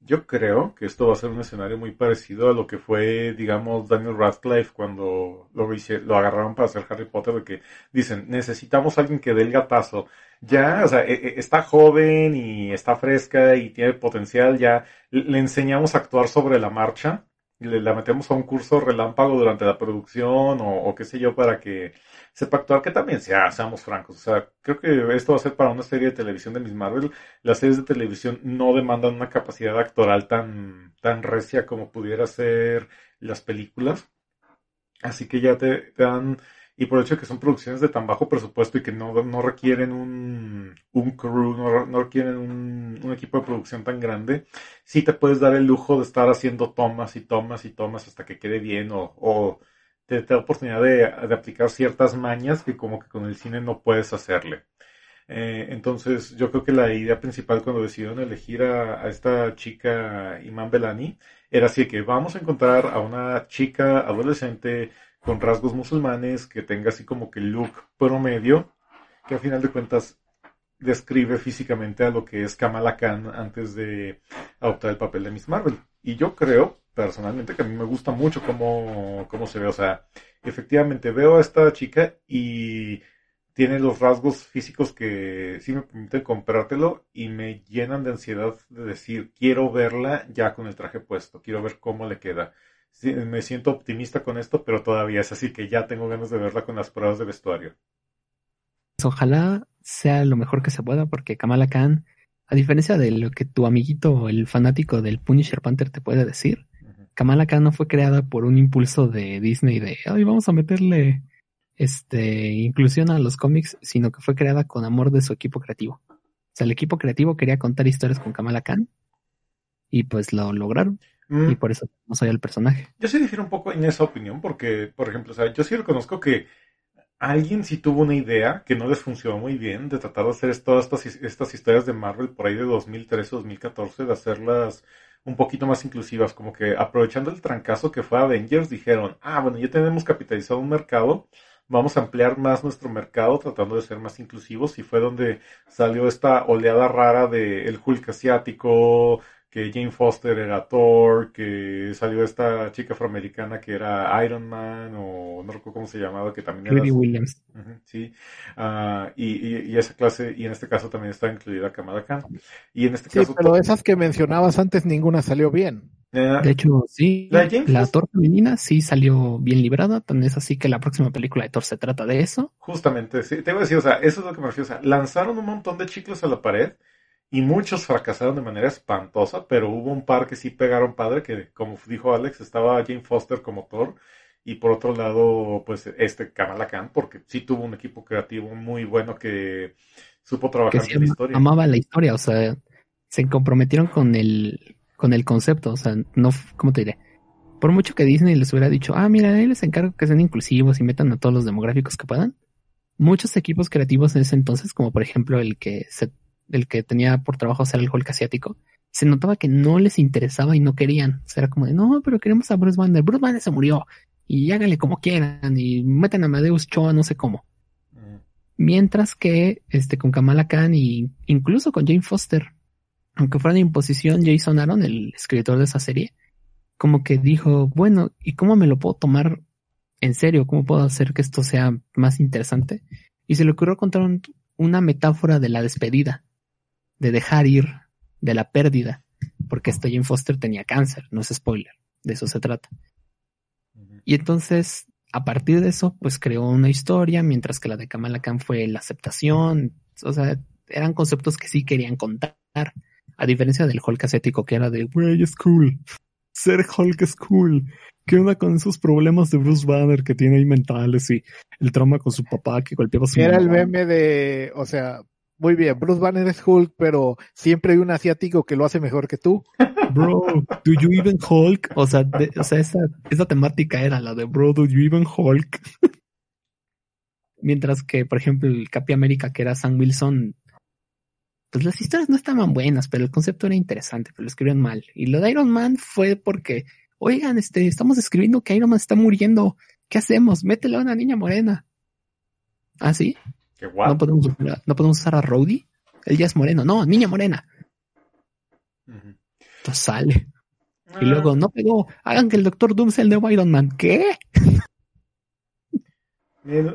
yo creo que esto va a ser un escenario muy parecido a lo que fue, digamos, Daniel Radcliffe cuando lo, lo agarraron para hacer Harry Potter, de que dicen, necesitamos a alguien que dé el gatazo. Ya, o sea, e, e, está joven y está fresca y tiene potencial, ya le enseñamos a actuar sobre la marcha la metemos a un curso relámpago durante la producción o, qué sé yo para que sepa actuar, que también sea, seamos francos. O sea, creo que esto va a ser para una serie de televisión de Miss Marvel. Las series de televisión no demandan una capacidad actoral tan, tan recia como pudiera ser las películas. Así que ya te dan y por el hecho de que son producciones de tan bajo presupuesto y que no, no requieren un, un crew, no, no requieren un, un, equipo de producción tan grande, sí te puedes dar el lujo de estar haciendo tomas y tomas y tomas hasta que quede bien o, o te, da oportunidad de, de, aplicar ciertas mañas que como que con el cine no puedes hacerle. Eh, entonces yo creo que la idea principal cuando decidieron elegir a, a esta chica Iman Belani era así que vamos a encontrar a una chica adolescente con rasgos musulmanes, que tenga así como que look promedio, que al final de cuentas describe físicamente a lo que es Kamala Khan antes de adoptar el papel de Miss Marvel. Y yo creo, personalmente, que a mí me gusta mucho cómo, cómo se ve. O sea, efectivamente veo a esta chica y tiene los rasgos físicos que sí me permiten comprártelo y me llenan de ansiedad de decir, quiero verla ya con el traje puesto, quiero ver cómo le queda me siento optimista con esto, pero todavía es así que ya tengo ganas de verla con las pruebas de vestuario. Pues ojalá sea lo mejor que se pueda, porque Kamala Khan, a diferencia de lo que tu amiguito, el fanático del Punisher Panther te puede decir, Kamala Khan no fue creada por un impulso de Disney de, ay, vamos a meterle este, inclusión a los cómics, sino que fue creada con amor de su equipo creativo. O sea, el equipo creativo quería contar historias con Kamala Khan y pues lo lograron. Mm. Y por eso no soy el personaje. Yo sí difiero un poco en esa opinión, porque, por ejemplo, o sea, yo sí reconozco que alguien sí tuvo una idea que no les funcionó muy bien de tratar de hacer todas estas, estas historias de Marvel por ahí de 2013-2014, de hacerlas un poquito más inclusivas, como que aprovechando el trancazo que fue Avengers, dijeron, ah, bueno, ya tenemos capitalizado un mercado, vamos a ampliar más nuestro mercado tratando de ser más inclusivos y fue donde salió esta oleada rara de el Hulk asiático, que Jane Foster era Thor, que salió esta chica afroamericana que era Iron Man, o no recuerdo cómo se llamaba, que también era... Williams. sí, uh, y, y, esa clase, y en este caso también está incluida Kamala Khan. Y en este sí, caso... pero esas que mencionabas antes, ninguna salió bien. Eh, de hecho, sí, la, la Thor femenina sí salió bien librada, tan es así que la próxima película de Thor se trata de eso. Justamente, sí, te voy a decir, o sea, eso es lo que me refiero, o sea, lanzaron un montón de chicos a la pared, y muchos fracasaron de manera espantosa, pero hubo un par que sí pegaron padre, que como dijo Alex, estaba Jane Foster como Thor, y por otro lado, pues este Kamala Khan, porque sí tuvo un equipo creativo muy bueno que supo trabajar en la historia. Amaba la historia, o sea, se comprometieron con el, con el concepto, o sea, no, ¿cómo te diré? Por mucho que Disney les hubiera dicho, ah, mira, ahí les encargo que sean inclusivos y metan a todos los demográficos que puedan, muchos equipos creativos en ese entonces, como por ejemplo el que se el que tenía por trabajo hacer el Hulk asiático, se notaba que no les interesaba y no querían. O sea, era como de, no, pero queremos a Bruce Banner. Bruce Banner se murió. Y háganle como quieran. Y meten a Amadeus Choa no sé cómo. Mientras que este con Kamala Khan y incluso con Jane Foster, aunque fuera de imposición, Jason Aaron, el escritor de esa serie, como que dijo, bueno, ¿y cómo me lo puedo tomar en serio? ¿Cómo puedo hacer que esto sea más interesante? Y se le ocurrió contar una metáfora de la despedida de dejar ir, de la pérdida, porque Jane Foster tenía cáncer, no es spoiler, de eso se trata. Y entonces, a partir de eso, pues creó una historia, mientras que la de Kamala Khan fue la aceptación, o sea, eran conceptos que sí querían contar, a diferencia del Hulk asiático que era de, güey, es cool, ser Hulk es cool. ¿Qué onda con esos problemas de Bruce Banner que tiene ahí mentales y el trauma con su papá que golpeaba a su Era el meme de, o sea, muy bien, Bruce Banner es Hulk, pero siempre hay un asiático que lo hace mejor que tú. Bro, do you even Hulk? O sea, o sea esa, esa temática era la de Bro, do you even Hulk? Mientras que, por ejemplo, el Capi América, que era Sam Wilson, pues las historias no estaban buenas, pero el concepto era interesante, pero lo escribieron mal. Y lo de Iron Man fue porque, oigan, este, estamos escribiendo que Iron Man está muriendo. ¿Qué hacemos? Mételo a una niña morena. ¿Ah, sí? Qué No podemos, usar- no podemos usar a Rhodey. Él ya es moreno. No, niña morena. Entonces sale. Y Ah, luego, no pegó. Hagan que el Doctor Doom sea el nuevo Iron Man. ¿Qué?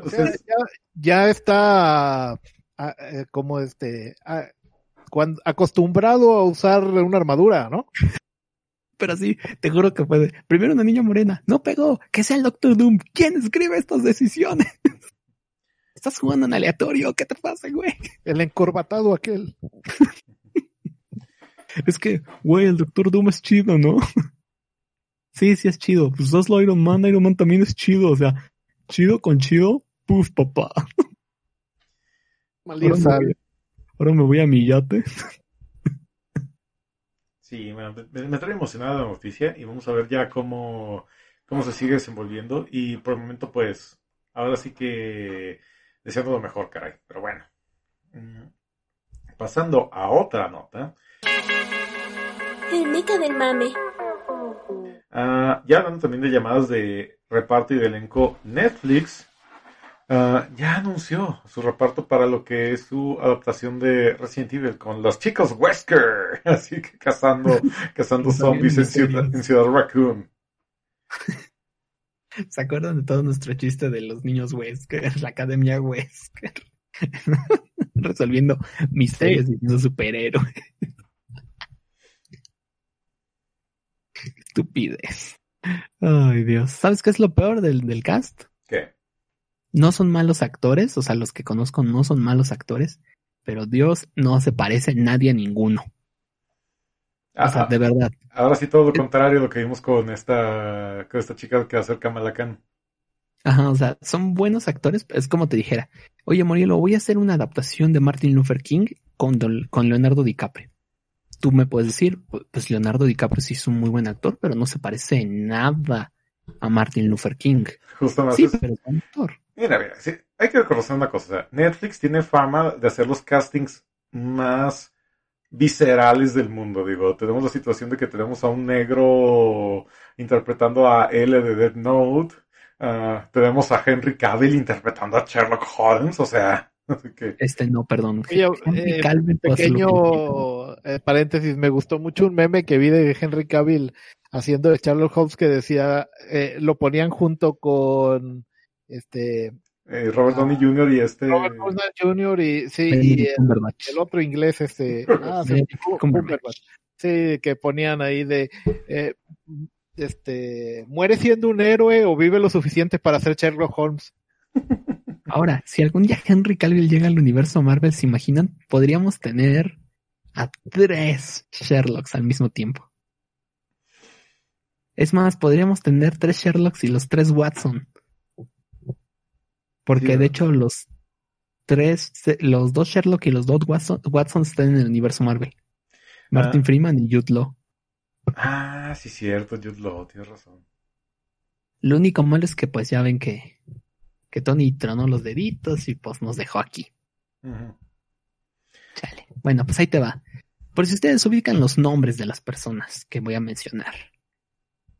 O sea, ya, ya está ah, eh, como este ah, cuando, acostumbrado a usar una armadura, ¿no? Pero sí, te juro que puede. Primero una niña morena. No pegó. Que sea el Doctor Doom. ¿Quién escribe estas decisiones? Estás jugando en aleatorio. ¿Qué te pasa, güey? El encorbatado aquel. Es que, güey, el Doctor Doom es chido, ¿no? Sí, sí es chido. Pues hazlo Iron Man. Iron Man también es chido. O sea, chido con chido. Puf, papá. Maldito Ahora me, voy, ahora me voy a mi yate. Sí, me, me- me trae emocionada la noticia y vamos a ver ya cómo, cómo se sigue desenvolviendo. Y por el momento, pues, ahora sí que deseando lo mejor, caray. Pero bueno. Mm, Pasando a otra nota. El meca del mame. ah, ya hablando también de llamadas de reparto y de elenco, Netflix ah, ya anunció su reparto para lo que es su adaptación de Resident Evil con los chicos Wesker. Así que cazando, cazando zombies en Ciudad, en Ciudad Raccoon. ¿Se acuerdan de todo nuestro chiste de los niños Wesker? La academia Wesker. Resolviendo misterios y siendo superhéroe. Estupidez. Ay, Dios. ¿Sabes qué es lo peor del, del cast? ¿Qué? No son malos actores, o sea, los que conozco no son malos actores, pero Dios no se parece nadie a ninguno. O sea, de verdad. Ahora sí todo lo contrario a lo que vimos con esta, con esta chica que va a ser Kamala Khan. Ajá, o sea, son buenos actores. Es como te dijera, oye, Morielo, voy a hacer una adaptación de Martin Luther King con, Don- con Leonardo DiCaprio. Tú me puedes decir, pu- pues Leonardo DiCaprio sí es un muy buen actor, pero no se parece en nada a Martin Luther King. Justo más Sí, es- pero es buen actor. Mira, mira, sí, hay que reconocer una cosa. Netflix tiene fama de hacer los castings más viscerales del mundo. Digo, tenemos la situación de que tenemos a un negro interpretando a L de Dead Note. ah, tenemos a Henry Cavill interpretando a Sherlock Holmes. O sea, así que Este no, perdón. Henry eh. Pequeño eh, paréntesis, me gustó mucho un meme que vi de Henry Cavill haciendo de Sherlock Holmes que decía, eh, lo ponían junto con este eh, Robert Downey Jr. y este. Robert Downey Jr. y sí, y el, otro inglés, este, ah, sí. Sí, que ponían ahí de, eh, este, muere siendo un héroe o vive lo suficiente para ser Sherlock Holmes. Ahora, si algún día Henry Cavill llega al universo Marvel, ¿se imaginan? Podríamos tener a tres Sherlocks al mismo tiempo. Es más, podríamos tener tres Sherlocks y los tres Watson. Porque de hecho los tres, los dos Sherlock y los dos Watson, Watson están en el universo Marvel. Martin Ah. Freeman y Jude Law. Ah, sí, cierto, Jude Law, tienes razón. Lo único malo es que pues ya ven que, que Tony tronó los deditos y pues nos dejó aquí. Chale. Bueno, pues ahí te va. Por si ustedes ubican los nombres de las personas que voy a mencionar.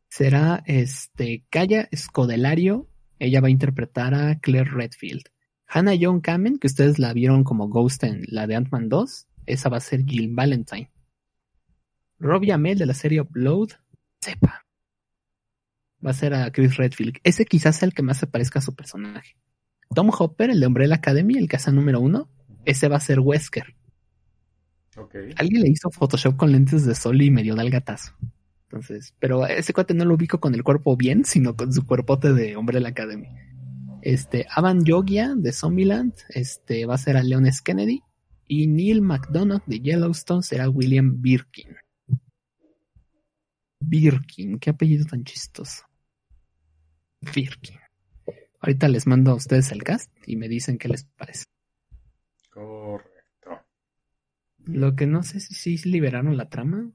Será este Kaya Scodelario. Ella va a interpretar a Claire Redfield. Hannah John Kamen, que ustedes la vieron como Ghost en la de Ant-Man 2. Esa va a ser Jill Valentine. Robbie Amell de la serie Upload. Sepa. Va a ser a Chris Redfield. Ese quizás sea el que más se parezca a su personaje. Tom Hopper, el de Umbrella Academy, el casa número uno. Ese va a ser Wesker. Ok. Alguien le hizo Photoshop con lentes de sol y medio da el gatazo. Entonces, pero ese cuate no lo ubico con el cuerpo bien, sino con su cuerpote de hombre de la academia. Este, Avan Yogia de Zombieland, este, va a ser a Leon S. Kennedy. Y Neil McDonough de Yellowstone será William Birkin. Birkin, qué apellido tan chistoso. Birkin. Ahorita les mando a ustedes el cast y me dicen qué les parece. Correcto. Lo que no sé si sí liberaron la trama.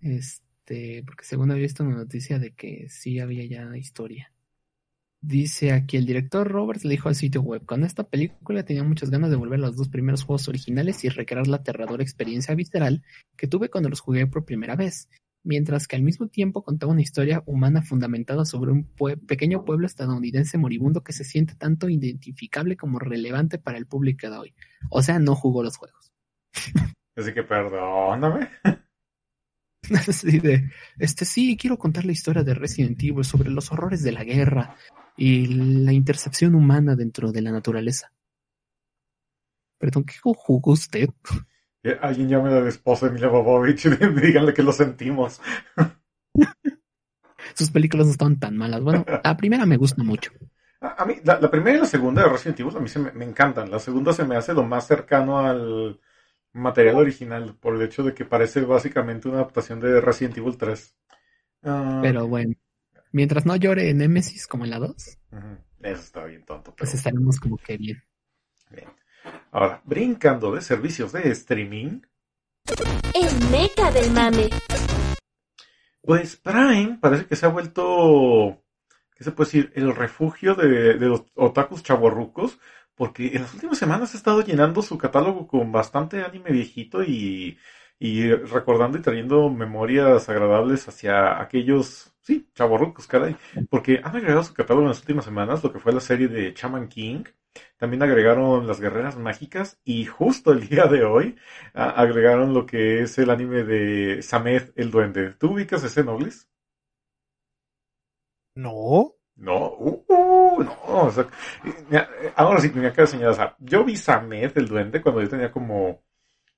Este, porque según había visto una noticia de que sí había ya historia. Dice aquí el director Roberts le dijo al sitio web, con esta película tenía muchas ganas de volver a los dos primeros juegos originales y recrear la aterradora experiencia visceral que tuve cuando los jugué por primera vez, mientras que al mismo tiempo contaba una historia humana fundamentada sobre un pequeño pueblo estadounidense moribundo que se siente tanto identificable como relevante para el público de hoy. O sea, no jugó los juegos. Así que perdóname. Así de, este sí, quiero contar la historia de Resident Evil sobre los horrores de la guerra y la intercepción humana dentro de la naturaleza. Perdón, ¿qué jugó usted? Que Alguien llame a la esposa de Mila Bobovich y díganle que lo sentimos. Sus películas no estaban tan malas. Bueno, la primera me gusta mucho. A, a mí, la, la primera y la segunda de Resident Evil a mí se me, me encantan. La segunda se me hace lo más cercano al material original, por el hecho de que parece básicamente una adaptación de Resident Evil 3. Ah, Pero bueno, mientras no llore en Nemesis como en la 2, ujú, Eso está bien tonto, pero pues estaremos como que bien. bien. Ahora, brincando de servicios de streaming, El meca del mame. pues Prime parece que se ha vuelto, ¿qué se puede decir? El refugio de, de los otakus chavorrucos, porque en las últimas semanas ha estado llenando su catálogo con bastante anime viejito y, y recordando y trayendo memorias agradables hacia aquellos, sí, chavorrucos, caray, porque han agregado su catálogo en las últimas semanas lo que fue la serie de Shaman King, también agregaron las guerreras mágicas y justo el día de hoy agregaron lo que es el anime de Samed el Duende. ¿Tú ubicas ese Noblis? No. No, uh, uh, no, o sea, ahora sí que acaba de señalar, o sea, yo vi Samed el Duende cuando yo tenía como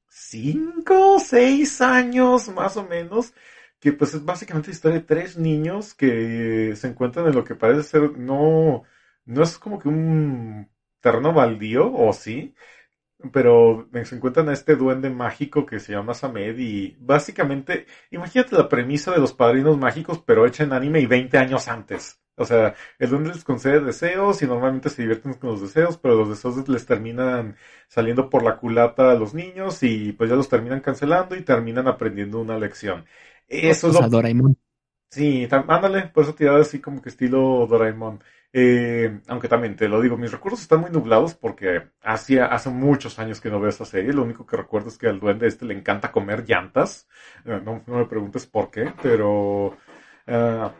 cinco, seis años más o menos, que pues es básicamente la historia de tres niños que se encuentran en lo que parece ser, no, no es como que un terreno baldío, o sí, pero se encuentran a este duende mágico que se llama Samed y básicamente, imagínate la premisa de los padrinos mágicos, pero hecha en anime y 20 años antes. O sea, el duende les concede deseos y normalmente se divierten con los deseos, pero los deseos les terminan saliendo por la culata a los niños y pues ya los terminan cancelando y terminan aprendiendo una lección. Eso es O sea, lo Doraemon. Sí, ándale, por eso tirada así como que estilo Doraemon. Eh, aunque también te lo digo, mis recuerdos están muy nublados porque hacía, hace muchos años que no veo esta serie. Lo único que recuerdo es que al duende este le encanta comer llantas. Eh, no, no me preguntes por qué, pero ah,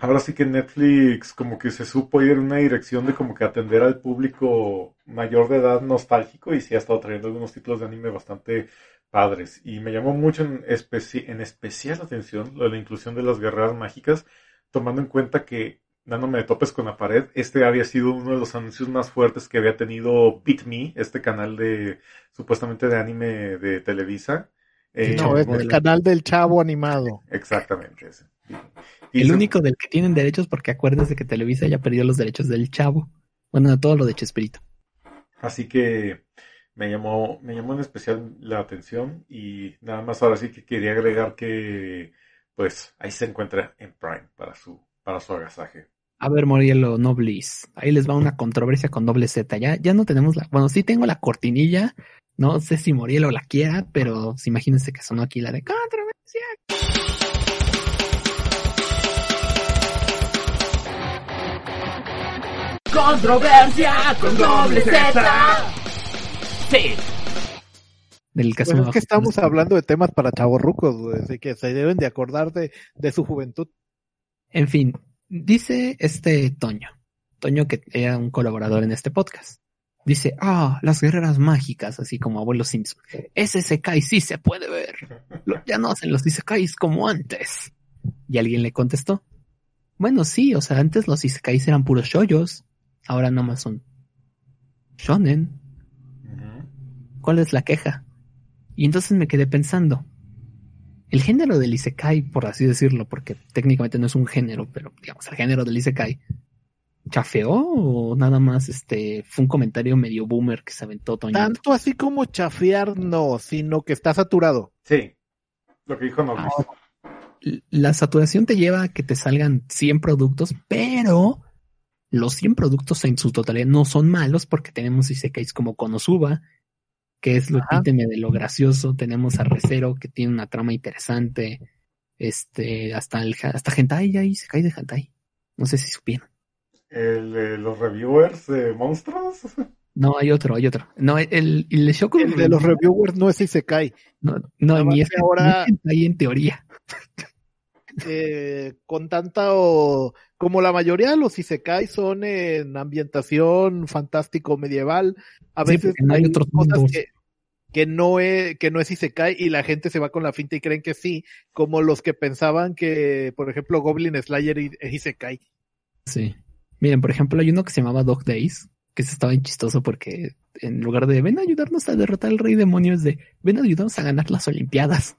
ahora sí que Netflix como que se supo ir en una dirección de como que atender al público mayor de edad nostálgico y sí ha estado trayendo algunos títulos de anime bastante padres. Y me llamó mucho en, especi- en especial la atención lo de la inclusión de las guerreras mágicas, tomando en cuenta que, dándome de topes con la pared, este había sido uno de los anuncios más fuertes que había tenido Beat Me, este canal de, supuestamente de anime de Televisa. Eh, No, es el canal del chavo animado. Exactamente ese. El único del que tienen derechos porque acuérdense que Televisa ya perdió los derechos del chavo. Bueno, de todo lo de Chespirito. Así que me llamó, me llamó en especial la atención y nada más ahora sí que quería agregar que pues ahí se encuentra en Prime para su, para su agasaje. A ver, Morielo Noblis. Ahí les va una controversia con doble Z. Ya, ya no tenemos la. Bueno, sí tengo la cortinilla. No sé si Morielo la quiera, pero imagínense que sonó aquí la de controversia. Controversia con doble Z. Sí. Del caso Pues es que estamos hablando de temas para chavorrucos, güey, así que se deben de acordar de, de su juventud. En fin, dice este Toño. Toño que era un colaborador en este podcast. Dice, ah, las guerreras mágicas, así como abuelo Simpson. Ese Isekai sí se puede ver. Lo- ya no hacen los Isekais como antes. Y alguien le contestó, bueno, sí, o sea, antes los Isekais eran puros shoyos. Ahora nomás son shonen. ¿Cuál es la queja? Y entonces me quedé pensando, el género del Isekai, por así decirlo, porque técnicamente no es un género, pero digamos, el género del Isekai, ¿chafeó o nada más este fue un comentario medio boomer que se aventó Toñito? Tanto así como chafear, no, sino que está saturado. Sí, lo que dijo Noblis. L- La saturación te lleva a que te salgan 100 productos, pero los 100 productos en su totalidad no son malos porque tenemos Isekais como Konosuba, que es lo Ajá. epítome de lo gracioso, tenemos a Recero que tiene una trama interesante, este, hasta el, hasta Hentai, hay Isekai de Hentai, no sé si supieron. ¿El de los reviewers de monstruos? No, hay otro, hay otro. No, el, el El de los reviewers no es Isekai. No, no ni es ahora- ahí en teoría. Eh, con tanta o como la mayoría de los Isekai son en ambientación fantástico medieval, a veces hay otros cosas que, que no es que no es Isekai y la gente se va con la finta y creen que sí, como los que pensaban que, por ejemplo, Goblin Slayer es Isekai. Sí. Miren, por ejemplo, hay uno que se llamaba Dog Days, que se estaba bien chistoso porque en lugar de ven a ayudarnos a derrotar al rey demonio, es de ven a ayudarnos a ganar las Olimpiadas.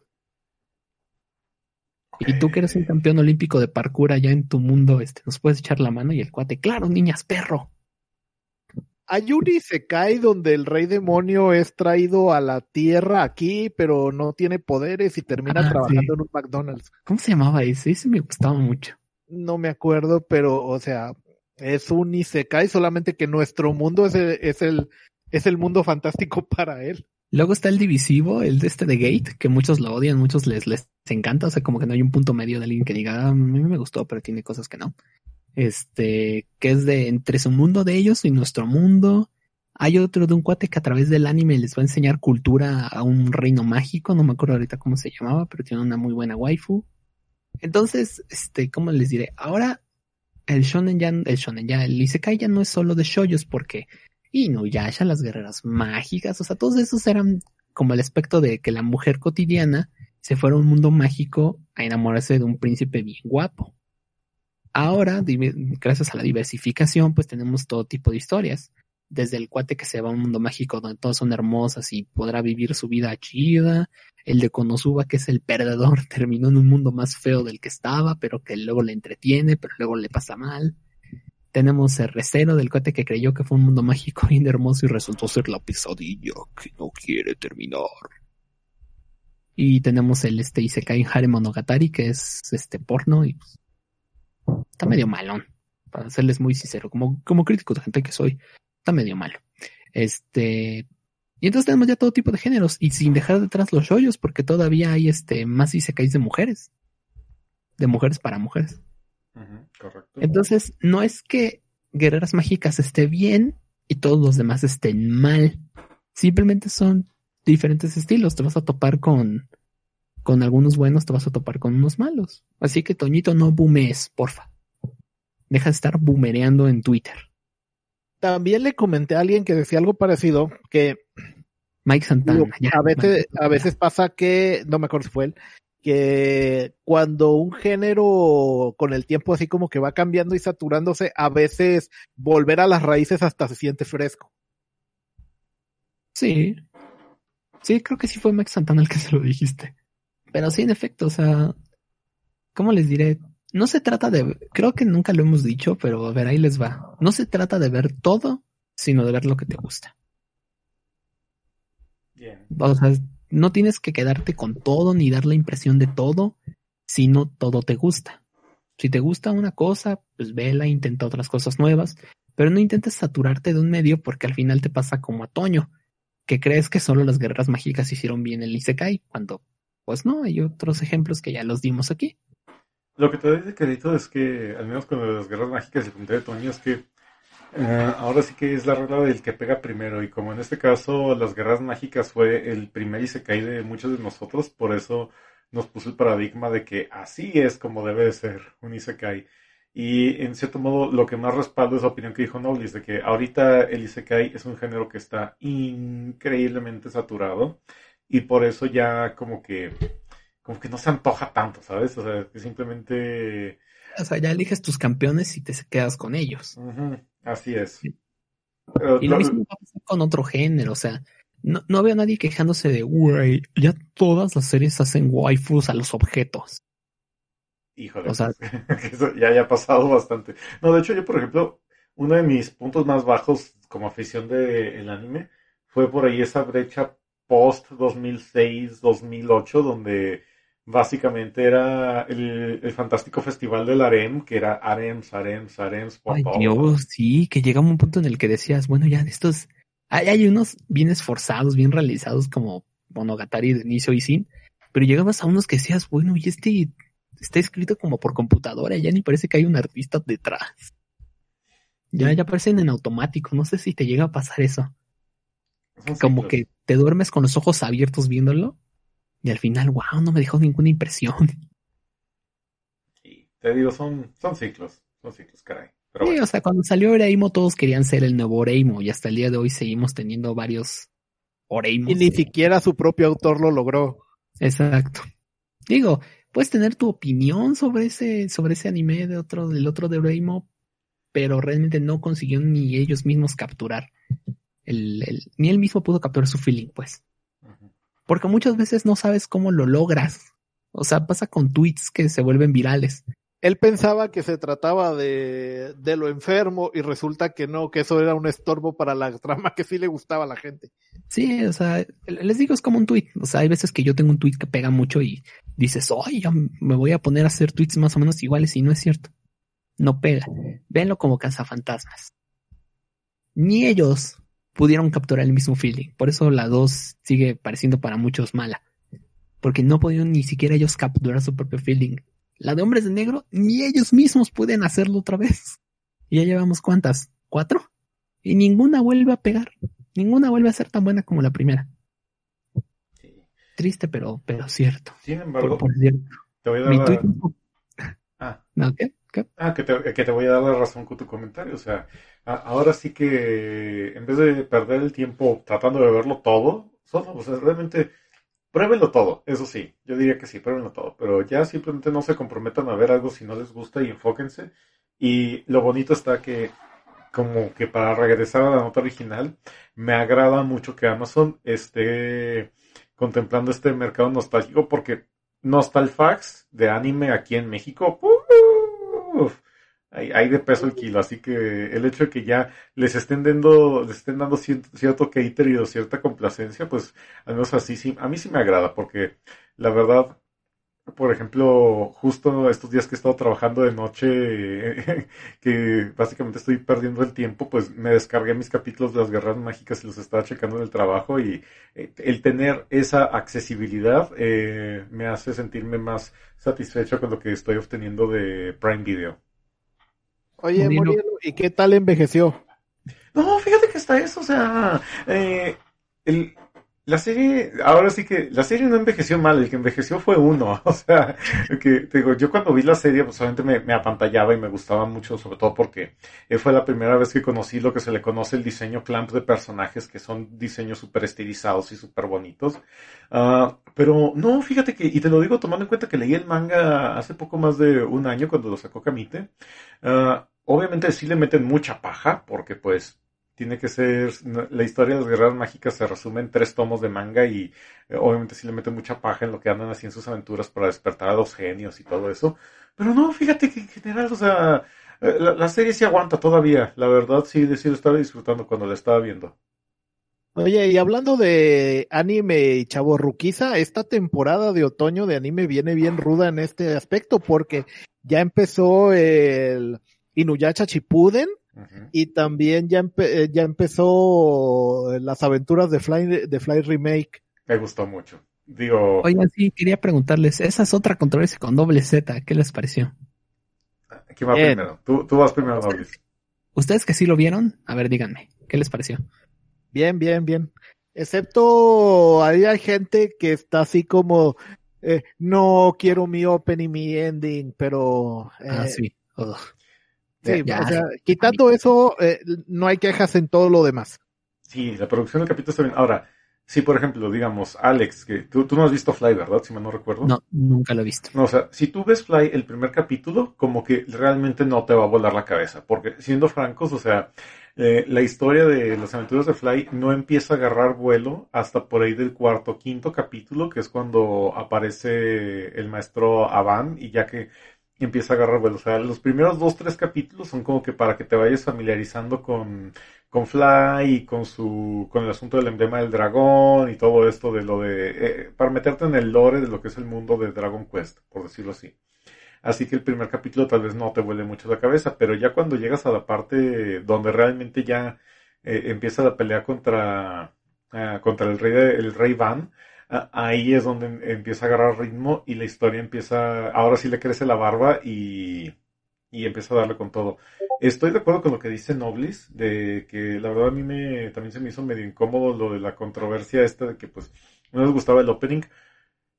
Y tú que eres un campeón olímpico de parkour allá en tu mundo, este, nos puedes echar la mano y el cuate, claro, niñas, perro. Hay un Isekai donde el rey demonio es traído a la tierra aquí, pero no tiene poderes y termina Ah, trabajando sí. en un McDonald's. ¿Cómo se llamaba ese? Ese me gustaba mucho. No me acuerdo, pero, o sea, es un Isekai, solamente que nuestro mundo es el, es el, es el mundo fantástico para él. Luego está el divisivo, el de este de Gate, que muchos lo odian, muchos les, les encanta, o sea, como que no hay un punto medio de alguien que diga, "Ah, a mí me gustó, pero tiene cosas que no. Este, que es de entre su mundo de ellos y nuestro mundo. Hay otro de un cuate que a través del anime les va a enseñar cultura a un reino mágico, no me acuerdo ahorita cómo se llamaba, pero tiene una muy buena waifu. Entonces, este, ¿cómo les diré? Ahora, el shonen ya, el shonen ya, el isekai ya no es solo de shoyos porque Inuyasha, las guerreras mágicas, o sea, todos esos eran como el aspecto de que la mujer cotidiana se fuera a un mundo mágico a enamorarse de un príncipe bien guapo. Ahora, gracias a la diversificación, pues tenemos todo tipo de historias. Desde el cuate que se va a un mundo mágico donde todas son hermosas y podrá vivir su vida chida. El de Konosuba, que es el perdedor, terminó en un mundo más feo del que estaba, pero que luego le entretiene, pero luego le pasa mal. Tenemos el recero del cuate que creyó que fue un mundo mágico bien hermoso y resultó ser la pesadilla que no quiere terminar. Y tenemos el este Isekai Hare Monogatari, que es este porno y pues, está medio malón. Para serles muy sincero, como, como crítico de gente que soy, está medio malo. Este, y entonces tenemos ya todo tipo de géneros y sin dejar detrás los shoyos, porque todavía hay este más Isekais de mujeres. De mujeres para mujeres. Correcto. Entonces, no es que Guerreras Mágicas esté bien y todos los demás estén mal. Simplemente son diferentes estilos. Te vas a topar con, con algunos buenos, te vas a topar con unos malos. Así que, Toñito, no boomees, porfa. Deja de estar boomereando en Twitter. También le comenté a alguien que decía algo parecido, que Mike Santana. digo, ya, a veces, Mike a Santana. veces pasa que, no me acuerdo si fue él, que cuando un género con el tiempo así como que va cambiando y saturándose, a veces volver a las raíces hasta se siente fresco. Sí. Sí, creo que sí fue Mike Santana el que se lo dijiste. Pero sí, en efecto, o sea, ¿cómo les diré? No se trata de, creo que nunca lo hemos dicho, pero a ver, ahí les va. No se trata de ver todo, sino de ver lo que te gusta. Bien. O sea, no tienes que quedarte con todo ni dar la impresión de todo, sino todo te gusta. Si te gusta una cosa, pues vela, intenta otras cosas nuevas, pero no intentes saturarte de un medio porque al final te pasa como a Toño, que crees que solo las guerreras mágicas hicieron bien el Isekai, cuando pues no, hay otros ejemplos que ya los dimos aquí. Lo que te doy de crédito es que, al menos con las guerras mágicas y el comentario de Toño, es que eh, ahora sí que es la regla del que pega primero. Y como en este caso las guerras mágicas fue el primer Isekai de muchos de nosotros, por eso nos puso el paradigma de que así es como debe de ser un Isekai. Y en cierto modo, lo que más respaldo es la opinión que dijo Noblis, de que ahorita el Isekai es un género que está increíblemente saturado. Y por eso ya como que como que no se antoja tanto, ¿sabes? O sea, que simplemente... O sea, ya eliges tus campeones y te quedas con ellos. ujú, así es. Pero Y lo mismo va a pasar con otro género, o sea, no, no veo a nadie quejándose de, güey, ya todas las series hacen waifus a los objetos. Híjole, o sea- que eso ya haya pasado bastante. No, de hecho, yo, por ejemplo, uno de mis puntos más bajos como afición del anime fue por ahí esa brecha post 2006-2008, donde básicamente era el, el fantástico festival del harem, que era harems, harems, harems, por Ay, todo. Dios, sí, que llega un punto en el que decías, bueno, ya de estos, hay, hay unos bien esforzados, bien realizados como Monogatari de inicio y sin, pero llegabas a unos que decías, bueno, y este está escrito como por computadora, ya ni parece que hay un artista detrás. Ya, ya aparecen en automático. No sé si te llega a pasar eso. Son Como que te duermes con los ojos abiertos viéndolo. Y al final, wow, no me dejó ninguna impresión. Y te digo, son, son ciclos. Son ciclos, caray. Pero Sí, bueno. o sea, cuando salió Oreimo todos querían ser el nuevo Oreimo y hasta el día de hoy seguimos teniendo varios Oreimos. Y ni siquiera su propio autor lo logró. Exacto. Digo, puedes tener tu opinión sobre ese, sobre ese anime de otro, del otro de Oreimo, pero realmente no consiguió ni ellos mismos capturar. El, el- ni él mismo pudo capturar su feeling, pues. Porque muchas veces no sabes cómo lo logras. O sea, pasa con tweets que se vuelven virales. Él pensaba que se trataba de, de lo enfermo y resulta que no, que eso era un estorbo para la trama que sí le gustaba a la gente. Sí, o sea, les digo, es como un tweet. O sea, hay veces que yo tengo un tweet que pega mucho y dices, oye, ya me voy a poner a hacer tweets más o menos iguales y no es cierto. No pega. Véanlo como cazafantasmas. Ni ellos pudieron capturar el mismo feeling. Por eso la 2 sigue pareciendo para muchos mala. Porque no pudieron ni siquiera ellos capturar su propio feeling. La de hombres de negro, ni ellos mismos pueden hacerlo otra vez. Y ya llevamos cuántas? ¿Cuatro? Y ninguna vuelve a pegar. Ninguna vuelve a ser tan buena como la primera. Sí. Triste, pero, pero cierto. Sin embargo, Por, por cierto. te voy a dar la-. Ah. ¿No? ¿Qué? ¿Qué? Ah, que te, que te voy a dar la razón con tu comentario. O sea, ahora sí que en vez de perder el tiempo tratando de verlo todo, solo, o sea, realmente pruébenlo todo. Eso sí, yo diría que sí, pruébenlo todo. Pero ya simplemente no se comprometan a ver algo si no les gusta y enfóquense. Y lo bonito está que, como que para regresar a la nota original, me agrada mucho que Amazon esté contemplando este mercado nostálgico porque Nostalfax de anime aquí en México, ¡puf! Hay, de peso el kilo, así que el hecho de que ya les estén dando, les estén dando cierto, cierto o cierta complacencia, pues al menos así sí, a mí sí me agrada, porque la verdad, por ejemplo, justo estos días que he estado trabajando de noche, que básicamente estoy perdiendo el tiempo, pues me descargué mis capítulos de las guerras mágicas y los estaba checando en el trabajo y eh, el tener esa accesibilidad eh, me hace sentirme más satisfecho con lo que estoy obteniendo de Prime Video. Oye, Murilo. Muriel, ¿y qué tal envejeció? No, fíjate que está eso, o sea, eh, el, la serie, ahora sí que la serie no envejeció mal, el que envejeció fue uno, o sea, que te digo, yo cuando vi la serie, pues obviamente me, me apantallaba y me gustaba mucho, sobre todo porque eh, fue la primera vez que conocí lo que se le conoce el diseño clamp de personajes, que son diseños súper estilizados y súper bonitos. Ah, pero no, fíjate que, y te lo digo tomando en cuenta que leí el manga hace poco más de un año cuando lo sacó Kamite. Ah, obviamente sí le meten mucha paja, porque pues tiene que ser, la historia de las guerreras mágicas se resume en tres tomos de manga y eh, obviamente sí le meten mucha paja en lo que andan así en sus aventuras para despertar a los genios y todo eso. Pero no, fíjate que en general, o sea, eh, la, la serie sí aguanta todavía. La verdad sí, sí lo estaba disfrutando cuando la estaba viendo. Oye, y hablando de anime y chavo ruquiza, esta temporada de otoño de anime viene bien ruda en este aspecto porque ya empezó el Inuyasha Shippuden Ujú. y también ya, empe- eh, ya empezó las aventuras de Fly, de Fly Remake. Me gustó mucho. Digo, Oigan, sí, quería preguntarles, esa es otra controversia con doble Z, ¿qué les pareció? ¿quién va Bien. primero? Tú, tú vas primero, Noblis. ¿Ustedes que sí lo vieron? A ver, díganme, ¿qué les pareció? Bien, bien, bien. Excepto ahí hay gente que está así como, eh, no quiero mi open y mi ending, pero... ah, eh, sí. Ugh. Sí, Ya, o sea, quitando eso, eh, no hay quejas en todo lo demás. Sí, la producción del capítulo está bien. Ahora, si por ejemplo, digamos, Alex, que tú, tú no has visto Fly, ¿verdad? Si mal no recuerdo. No, nunca lo he visto. No, o sea, si tú ves Fly el primer capítulo, como que realmente no te va a volar la cabeza, porque siendo francos, o sea, eh, la historia de las aventuras de Fly no empieza a agarrar vuelo hasta por ahí del cuarto, quinto capítulo, que es cuando aparece el maestro Avan y ya que empieza a agarrar vuelo. O sea, los primeros dos, tres capítulos son como que para que te vayas familiarizando con, con Fly y con su, con el asunto del emblema del dragón y todo esto de lo de, eh, para meterte en el lore de lo que es el mundo de Dragon Quest, por decirlo así. Así que el primer capítulo tal vez no te vuele mucho la cabeza, pero ya cuando llegas a la parte donde realmente ya eh, empieza la pelea contra, ah, contra el rey, de- el rey Van, ahí es donde em- empieza a agarrar ritmo y la historia empieza, ahora sí le crece la barba y, y empieza a darle con todo. Estoy de acuerdo con lo que dice Noblis, de que la verdad a mí me, también se me hizo medio incómodo lo de la controversia esta de que pues no les gustaba el opening,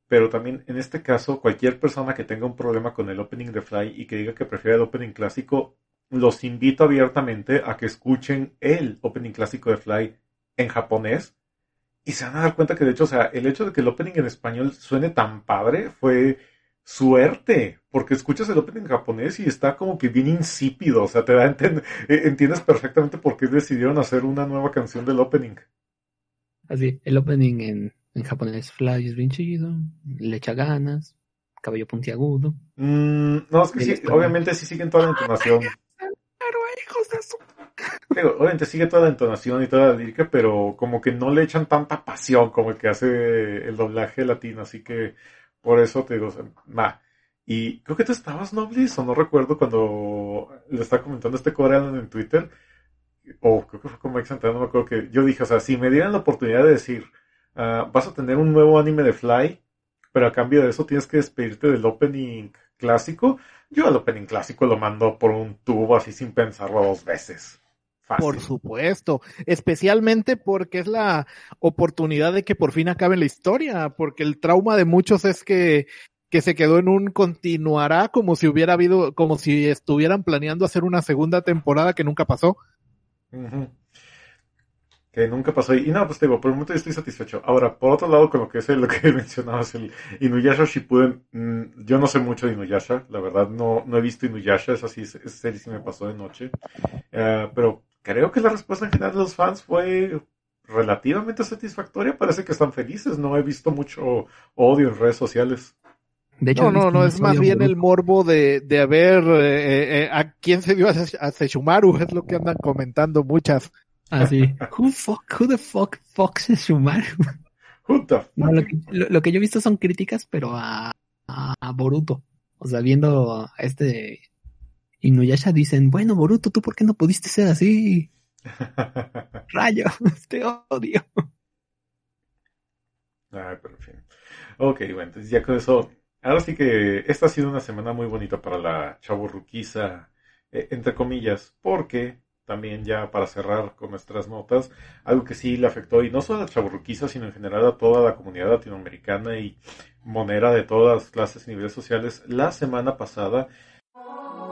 pero también en este caso cualquier persona que tenga un problema con el opening de Fly y que diga que prefiere el opening clásico, los invito abiertamente a que escuchen el opening clásico de Fly en japonés y se van a dar cuenta que de hecho, o sea, el hecho de que el opening en español suene tan padre fue suerte, porque escuchas el opening en japonés y está como que bien insípido, o sea, te da enten eh, entiendes perfectamente por qué decidieron hacer una nueva canción del opening. Así, el opening en, en japonés Fly es bien chido, le echa ganas, cabello puntiagudo. Mm, no, es que sí, obviamente sí siguen toda la entonación. Pero hijos de su... Pero, obviamente sigue toda la entonación y toda la lírica, pero como que no le echan tanta pasión como el que hace el doblaje latino, así que por eso te digo, va. Y creo que tú estabas, Noblis, o no recuerdo cuando le estaba comentando este coreano en Twitter, o creo que fue como ex no me acuerdo que yo dije, o sea, si me dieran la oportunidad de decir, ah, vas a tener un nuevo anime de Fly, pero a cambio de eso tienes que despedirte del opening clásico, yo el opening clásico lo mando por un tubo así sin pensarlo dos veces. Fácil. Por supuesto, especialmente porque es la oportunidad de que por fin acabe la historia, porque el trauma de muchos es que, que se quedó en un continuará como si hubiera habido, como si estuvieran planeando hacer una segunda temporada que nunca pasó. Que nunca pasó. Y no, pues te digo, por el momento yo estoy satisfecho. Ahora, por otro lado, con lo que es lo que mencionabas, el Inuyasha Shippuden, mm, yo no sé mucho de Inuyasha, la verdad, no, no he visto Inuyasha, esa sí, esa serie sí me pasó de noche. Eh, pero creo que la respuesta en general de los fans fue relativamente satisfactoria, parece que están felices, no he visto mucho odio en redes sociales. De hecho, No, no, no, es más bien el morbo de, de ver eh, eh, a quién se dio a, Se- a Sesshomaru, es lo que andan comentando muchas. Ah, sí. Who, fuck, who the fuck fucks es Shumaru? Who the fuck? No, lo, que, lo, lo que yo he visto son críticas, pero a, a, a Boruto. O sea, viendo a este Inuyasha dicen, bueno, Boruto, ¿tú por qué no pudiste ser así? Rayo, te odio. Ay, pero en fin. Ok, bueno, entonces ya con eso. Ahora sí que esta ha sido una semana muy bonita para la chaburruquiza, eh, entre comillas, porque también ya para cerrar con nuestras notas, algo que sí le afectó, y no solo a chaburruquiza, sino en general a toda la comunidad latinoamericana y monera de todas las clases y niveles sociales, la semana pasada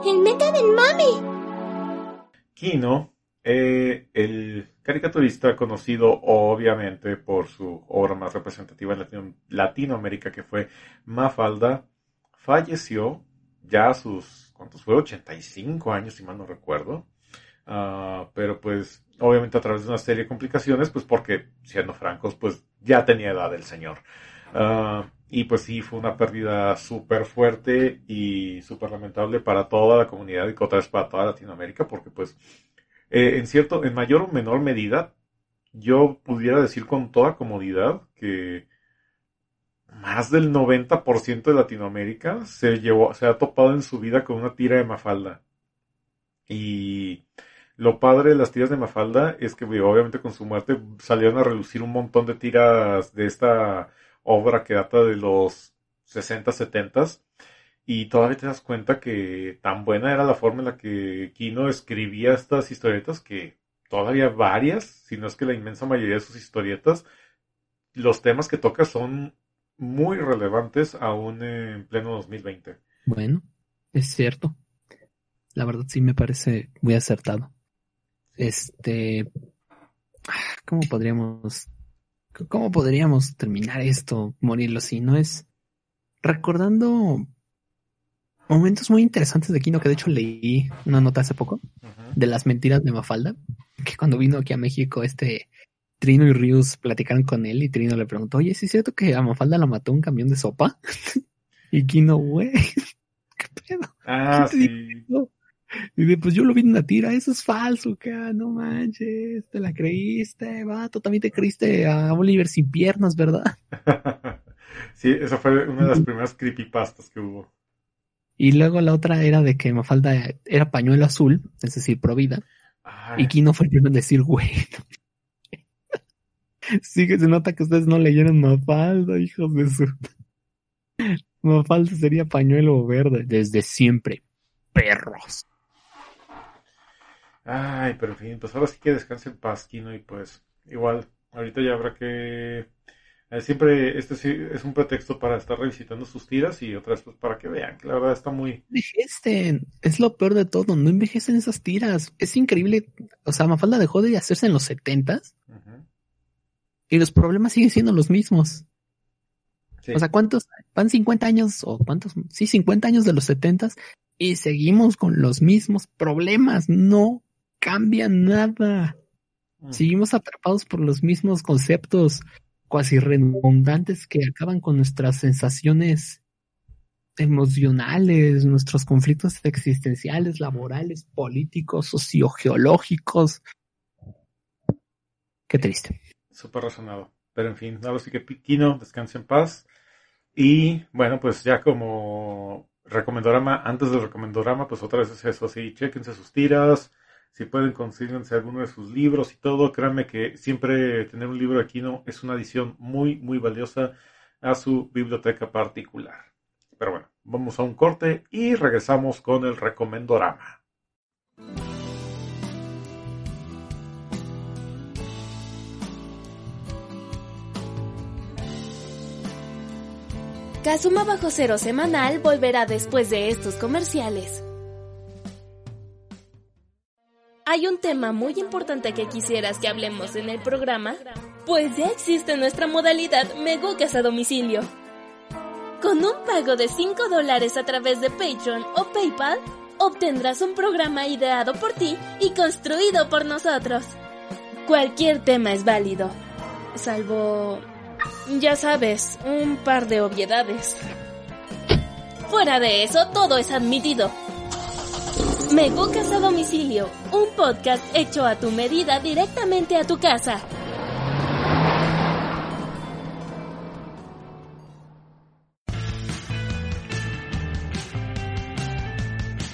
El meca del mami. Kino, eh, el caricaturista conocido obviamente por su obra más representativa en Latino- Latinoamérica, que fue Mafalda, falleció ya a sus, ¿cuántos fue? 85 años, si mal no recuerdo. Ah, pero pues, obviamente a través de una serie de complicaciones, pues porque, siendo francos, pues ya tenía edad el señor. Ah, y pues sí, fue una pérdida súper fuerte y súper lamentable para toda la comunidad y otra vez para toda Latinoamérica, porque pues eh, en cierto, en mayor o menor medida, yo pudiera decir con toda comodidad que más del 90% de Latinoamérica se llevó, se ha topado en su vida con una tira de Mafalda. Y lo padre de las tiras de Mafalda es que obviamente con su muerte salieron a relucir un montón de tiras de esta obra que data de los 60, 70 y todavía te das cuenta que tan buena era la forma en la que Kino escribía estas historietas que todavía varias, si no es que la inmensa mayoría de sus historietas, los temas que toca son muy relevantes aún en pleno 2020. Bueno, es cierto. La verdad sí me parece muy acertado. Este, ah, ¿cómo podríamos, cómo podríamos terminar esto, morirlo si no es recordando momentos muy interesantes de Kino que de hecho leí una nota hace poco de las mentiras de Mafalda, que cuando vino aquí a México este Trino y Rius platicaron con él y Trino le preguntó, oye, ¿sí es cierto que a Mafalda la mató un camión de sopa? y Kino, güey, ¿qué pedo? Ah, ¿Quién te sí. dijo? Y de, pues yo lo vi en una tira, eso es falso, ah, no manches, te la creíste, vato, también te creíste a Oliver sin piernas, ¿verdad? sí, esa fue una de las primeras creepypastas que hubo. Y luego la otra era de que Mafalda era pañuelo azul, es decir, provida, Ay, y Kino fue el primero en decir, güey. Sí que se nota que ustedes no leyeron Mafalda, hijos de su... Mafalda sería pañuelo verde desde siempre. perros. Ay, pero en fin, pues ahora sí que descanse en paz, Kino, y pues igual, ahorita ya habrá que... eh, siempre este sí es un pretexto para estar revisitando sus tiras y otras pues para que vean que la verdad está muy... Envejecen, es lo peor de todo, no envejecen esas tiras. Es increíble, o sea, Mafalda dejó de hacerse en los setentas y los problemas siguen siendo los mismos. Sí. O sea, ¿cuántos? Van 50 años, o cuántos? Sí, 50 años de los 70 y seguimos con los mismos problemas. No cambia nada. Ujú. Seguimos atrapados por los mismos conceptos cuasi redundantes que acaban con nuestras sensaciones emocionales, nuestros conflictos existenciales, laborales, políticos, sociogeológicos. Qué triste. Súper razonado. Pero en fin, ahora sí que Kino, descanse en paz. Y bueno, pues ya como recomendorama, antes del recomendorama, pues otra vez es eso, sí, chéquense sus tiras, si pueden consíguense alguno de sus libros y todo, créanme que siempre tener un libro de Kino es una adición muy, muy valiosa a su biblioteca particular. Pero bueno, vamos a un corte y regresamos con el recomendorama. Kazuma Bajo Cero Semanal volverá después de estos comerciales. ¿Hay un tema muy importante que quisieras que hablemos en el programa? Pues ya existe nuestra modalidad Megucas a domicilio. Con un pago de 5 dólares a través de Patreon o PayPal, obtendrás un programa ideado por ti y construido por nosotros. Cualquier tema es válido, salvo ya sabes, un par de obviedades. Fuera de eso, todo es admitido. Megucas a domicilio, un podcast hecho a tu medida directamente a tu casa.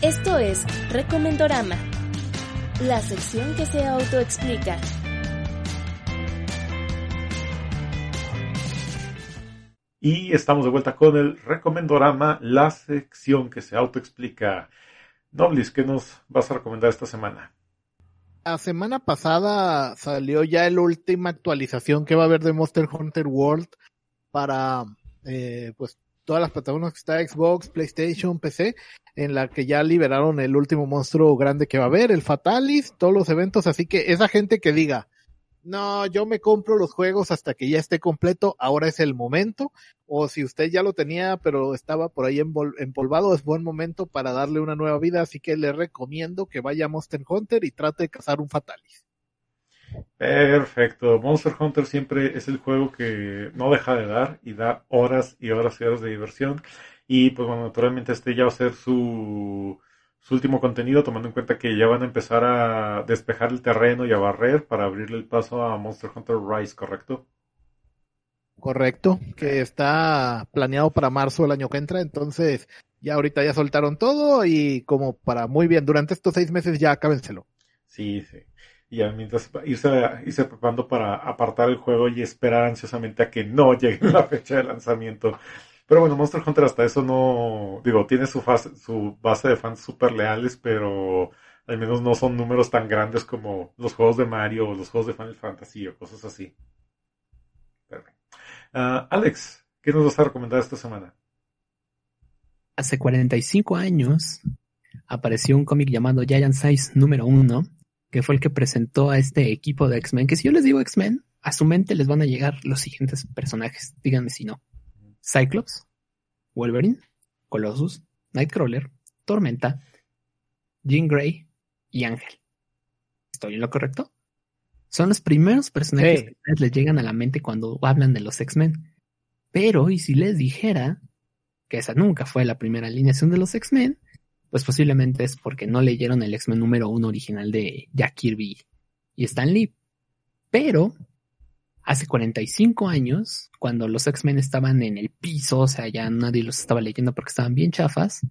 Esto es Recomendorama, la sección que se autoexplica. Y estamos de vuelta con el recomendorama, la sección que se autoexplica. Noblis, ¿qué nos vas a recomendar esta semana? La semana pasada salió ya la última actualización que va a haber de Monster Hunter World para eh, pues todas las plataformas que está Xbox, PlayStation, PC, en la que ya liberaron el último monstruo grande que va a haber, el Fatalis, todos los eventos, así que esa gente que diga, no, yo me compro los juegos hasta que ya esté completo, ahora es el momento, o si usted ya lo tenía pero estaba por ahí empolvado, es buen momento para darle una nueva vida, así que le recomiendo que vaya a Monster Hunter y trate de cazar un Fatalis. Perfecto. Monster Hunter siempre es el juego que no deja de dar y da horas y horas y horas de diversión. Y pues bueno, naturalmente este ya va a ser su, su último contenido, tomando en cuenta que ya van a empezar a despejar el terreno y a barrer para abrirle el paso a Monster Hunter Rise, ¿correcto? Correcto, que está planeado para marzo del año que entra, entonces ya ahorita ya soltaron todo y como para muy bien, durante estos seis meses ya acábenselo. Sí, sí. Y mientras irse, irse preparando para apartar el juego y esperar ansiosamente a que no llegue la fecha de lanzamiento. Pero bueno, Monster Hunter hasta eso no, digo, tiene su, fase- su base de fans súper leales, pero al menos no son números tan grandes como los juegos de Mario o los juegos de Final Fantasy o cosas así. Ah, Alex, ¿qué nos vas a recomendar esta semana? Hace 45 años apareció un cómic llamado Giant Size número uno, que fue el que presentó a este equipo de X-Men, que si yo les digo X-Men, a su mente les van a llegar los siguientes personajes, díganme si no. Cyclops, Wolverine, Colossus, Nightcrawler, Tormenta, Jean Grey y Ángel. ¿Estoy en lo correcto? Son los primeros personajes Sí. que les llegan a la mente cuando hablan de los X-Men. Pero, ¿y si les dijera que esa nunca fue la primera alineación de los X-Men? Pues posiblemente es porque no leyeron el X-Men número uno original de Jack Kirby y Stan Lee. Pero, hace 45 años, cuando los X-Men estaban en el piso, o sea, ya nadie los estaba leyendo porque estaban bien chafas,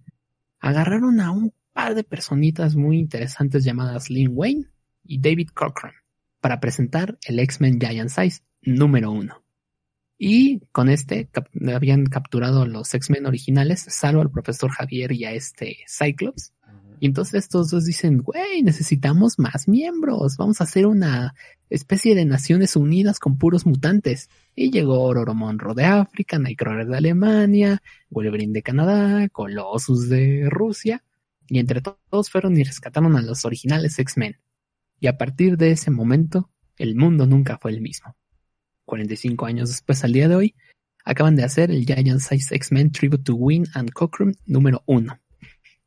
agarraron a un par de personitas muy interesantes llamadas Lynn Wayne y David Cochran para presentar el X-Men Giant Size número uno. Y con este habían capturado los X-Men originales, salvo al profesor Javier y a este Cyclops. Y entonces estos dos dicen, güey, necesitamos más miembros, vamos a hacer una especie de Naciones Unidas con puros mutantes. Y llegó Ororo de África, Nightcrawler de Alemania, Wolverine de Canadá, Colossus de Rusia, y entre todos fueron y rescataron a los originales X-Men. Y a partir de ese momento, el mundo nunca fue el mismo. 45 años después al día de hoy, acaban de hacer el Giant Size X-Men Tribute to Win and Cockrum número 1,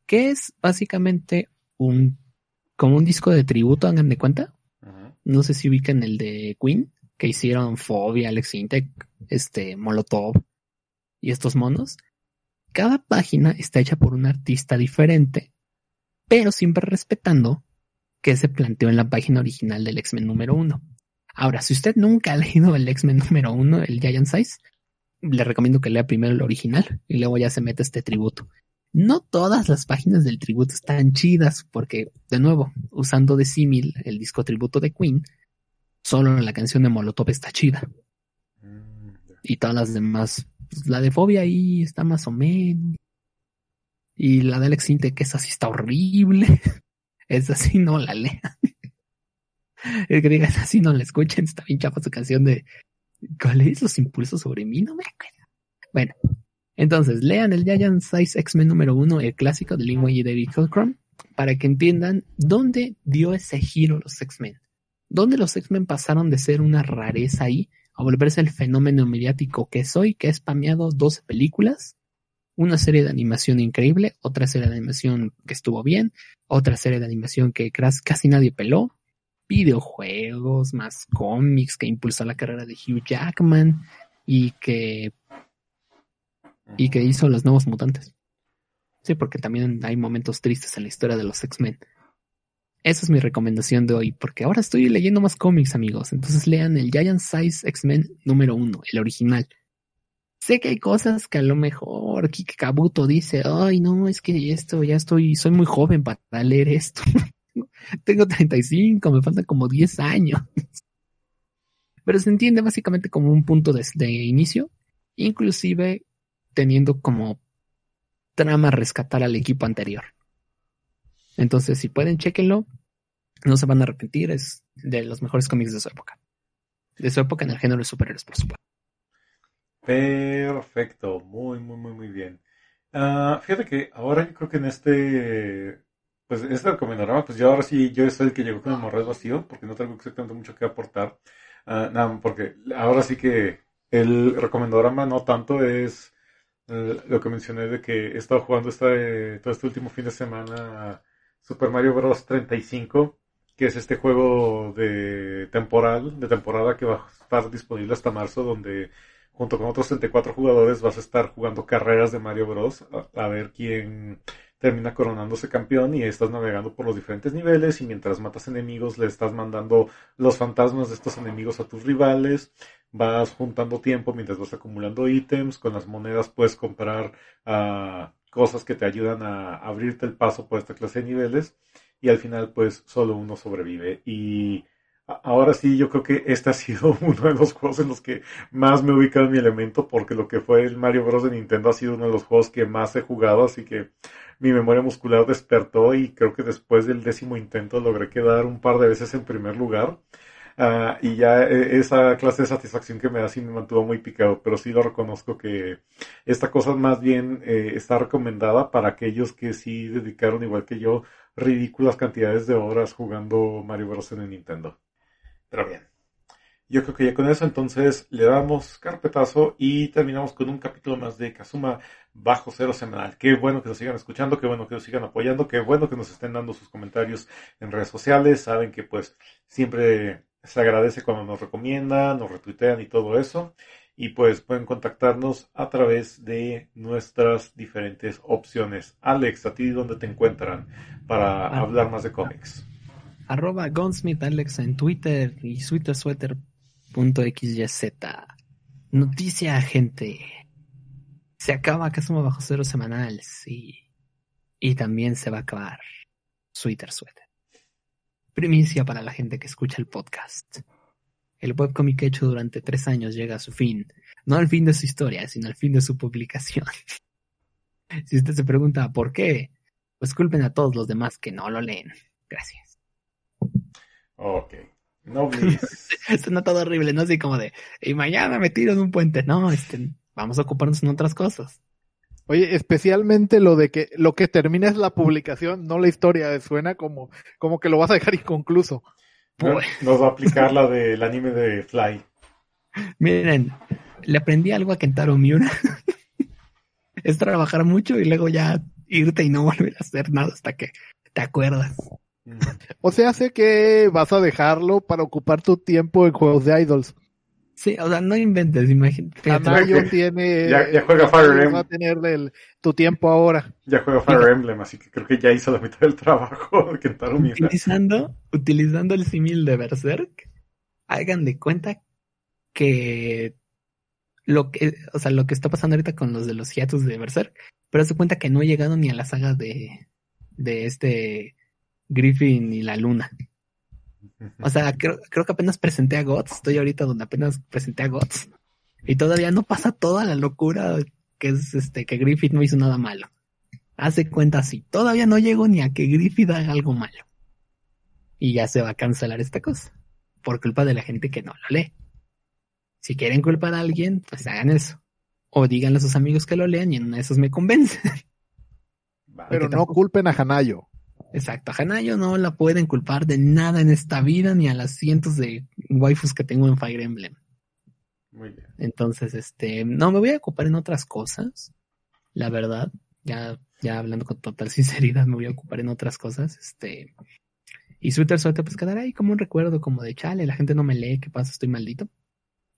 que es básicamente un como un disco de tributo, hagan de cuenta. No sé si ubican el de Queen, que hicieron Phobia, Alex Intec, este, Molotov y estos monos. Cada página está hecha por un artista diferente, pero siempre respetando que se planteó en la página original del X-Men número 1. Ahora, si usted nunca ha leído el X-Men número 1, el Giant Size, le recomiendo que lea primero el original y luego ya se mete este tributo. No todas las páginas del tributo están chidas porque, de nuevo, usando de símil el disco tributo de Queen, solo la canción de Molotov está chida. Y todas las demás, pues, la de Fobia ahí está más o menos. Y la de Alex Inte, que esa sí está horrible. Esa sí no la lean. El que diga, esa sí no la escuchen, está bien chapa su canción de ¿Cuáles los impulsos sobre mí? No me acuerdo. Bueno, entonces lean el Giant Size X-Men número uno, el clásico de Lin y David Hilcrom, para que entiendan dónde dio ese giro los X-Men. Dónde los X-Men pasaron de ser una rareza ahí a volverse el fenómeno mediático que soy, que ha spameado 12 películas, una serie de animación increíble, otra serie de animación que estuvo bien, otra serie de animación que casi nadie peló, videojuegos, más cómics que impulsó la carrera de Hugh Jackman y que y que hizo los nuevos mutantes. Sí, porque también hay momentos tristes en la historia de los X-Men. Esa es mi recomendación de hoy, porque ahora estoy leyendo más cómics, amigos. Entonces lean el Giant Size X-Men número uno, el original. Sé que hay cosas que a lo mejor Kike Kabuto dice, ay no, es que esto ya estoy, soy muy joven para leer esto. Tengo 35, me faltan como 10 años. Pero se entiende básicamente como un punto de, inicio, inclusive teniendo como trama rescatar al equipo anterior. Entonces, si pueden, chequenlo. No se van a arrepentir. Es de los mejores cómics de su época. De su época en el género de superhéroes, por supuesto. Perfecto. Muy, muy, muy, muy bien. Ah, fíjate que ahora yo creo que en este pues este recomendará, pues yo ahora sí, yo soy el que llegó con el morral vacío, porque no tengo exactamente mucho que aportar. Uh, nada, porque ahora sí que el recomendorama no tanto es lo que mencioné de que he estado jugando este, todo este último fin de semana Super Mario Bros. 35, que es este juego de temporal, de temporada que va a estar disponible hasta marzo, donde junto con otros 34 jugadores vas a estar jugando carreras de Mario Bros. a ver quién termina coronándose campeón y estás navegando por los diferentes niveles y mientras matas enemigos le estás mandando los fantasmas de estos enemigos a tus rivales, vas juntando tiempo mientras vas acumulando ítems, con las monedas puedes comprar uh, cosas que te ayudan a abrirte el paso por esta clase de niveles y al final pues solo uno sobrevive. Y Ahora sí, yo creo que este ha sido uno de los juegos en los que más me he ubicado en mi elemento, porque lo que fue el Mario Bros. de Nintendo ha sido uno de los juegos que más he jugado, así que mi memoria muscular despertó y creo que después del décimo intento logré quedar un par de veces en primer lugar. Uh, y ya eh, esa clase de satisfacción que me da sí me mantuvo muy picado, pero sí lo reconozco que esta cosa más bien eh, está recomendada para aquellos que sí dedicaron, igual que yo, ridículas cantidades de horas jugando Mario Bros. en el Nintendo. Pero bien. Yo creo que ya con eso entonces le damos carpetazo y terminamos con un capítulo más de Kazuma Bajo Cero Semanal. Qué bueno que nos sigan escuchando, qué bueno que nos sigan apoyando, qué bueno que nos estén dando sus comentarios en redes sociales. Saben que pues siempre se agradece cuando nos recomiendan, nos retuitean y todo eso. Y pues pueden contactarnos a través de nuestras diferentes opciones. Alex, ¿a ti dónde te encuentran para ah. hablar más de cómics? Arroba Gunsmith Alex en Twitter y sweatersweater.xyz. Noticia, gente. Se acaba Kazuma Bajo Cero semanal, sí. Y también se va a acabar Sweater Sweater. Primicia para la gente que escucha el podcast. El webcomic hecho durante tres años llega a su fin. No al fin de su historia, sino al fin de su publicación. si usted se pregunta por qué, pues culpen a todos los demás que no lo leen. Gracias. Ok. Noblis. Suena todo horrible, ¿no? Así como de, y mañana me tiro de un puente. No, este, vamos a ocuparnos en otras cosas. Oye, especialmente lo de que lo que termina es la publicación, no la historia, suena como, como que lo vas a dejar inconcluso. Nos nos va a aplicar la del anime de Fly. Miren, le aprendí algo a Kentaro Miura. es trabajar mucho y luego ya irte y no volver a hacer nada hasta que te acuerdas. O sea, sé que vas a dejarlo para ocupar tu tiempo en juegos de idols. Sí, o sea, no inventes, imagínate. Canayo tiene. Ya, ya juega Fire Emblem. Va a tener el- tu tiempo ahora. Ya juega Fire Emblem, así que creo que ya hizo la mitad del trabajo Miura. Utilizando, utilizando el símil de Berserk, hagan de cuenta que lo que, o sea, lo que está pasando ahorita con los de los hiatus de Berserk, pero se cuenta que no he llegado ni a la saga de, de este Griffin y la luna. O sea, creo, creo que apenas presenté a Gods, estoy ahorita donde apenas presenté a Gods. Y todavía no pasa toda la locura que es este, que Griffith no hizo nada malo. Hace cuenta así, todavía no llego ni a que Griffith haga algo malo. Y ya se va a cancelar esta cosa. Por culpa de la gente que no lo lee. Si quieren culpar a alguien, pues hagan eso. O díganle a sus amigos que lo lean y en una de esas me convencen. Pero no culpen a Hanayo. Exacto, a Hanayo no la pueden culpar de nada en esta vida ni a las cientos de waifus que tengo en Fire Emblem. Muy bien. Entonces, este, no, me voy a ocupar en otras cosas. La verdad, ya, ya hablando con total sinceridad, me voy a ocupar en otras cosas. Este, y Twitter suerte pues quedará ahí como un recuerdo como de chale, la gente no me lee, ¿qué pasa? Estoy maldito.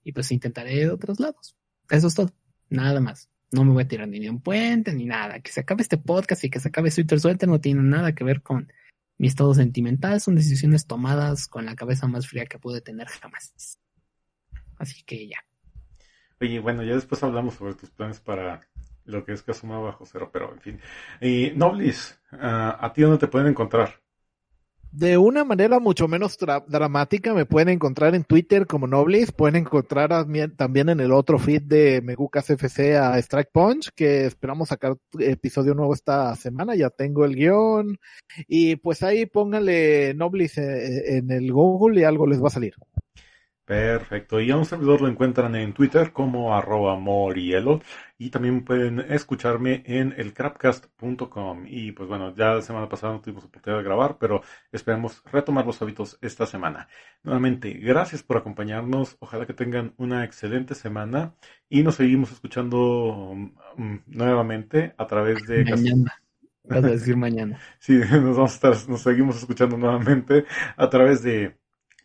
Y pues intentaré de otros lados. Eso es todo. Nada más. No me voy a tirar ni de un puente ni nada. Que se acabe este podcast y que se acabe Twitter suerte no tiene nada que ver con mi estado sentimental. Son decisiones tomadas con la cabeza más fría que pude tener jamás. Así que ya. Oye, bueno, ya después hablamos sobre tus planes para lo que es Kazuma bajo cero, pero en fin. Y Noblis, ah, ¿a ti dónde te pueden encontrar? De una manera mucho menos dramática, me pueden encontrar en Twitter como Noblis, pueden encontrar también en el otro feed de Megucas FC a Strike Punch, que esperamos sacar episodio nuevo esta semana, ya tengo el guion, y pues ahí pónganle Noblis eh, en el Google y algo les va a salir. Perfecto. Y a un servidor lo encuentran en Twitter como arroba morielo. Y también pueden escucharme en elcrapcast.com. Y pues bueno, ya la semana pasada no tuvimos oportunidad de grabar, pero esperemos retomar los hábitos esta semana. Nuevamente, gracias por acompañarnos. Ojalá que tengan una excelente semana. Y nos seguimos escuchando mm, nuevamente a través de... Mañana. Vas a decir mañana. Sí, nos vamos a estar, nos seguimos escuchando nuevamente a través de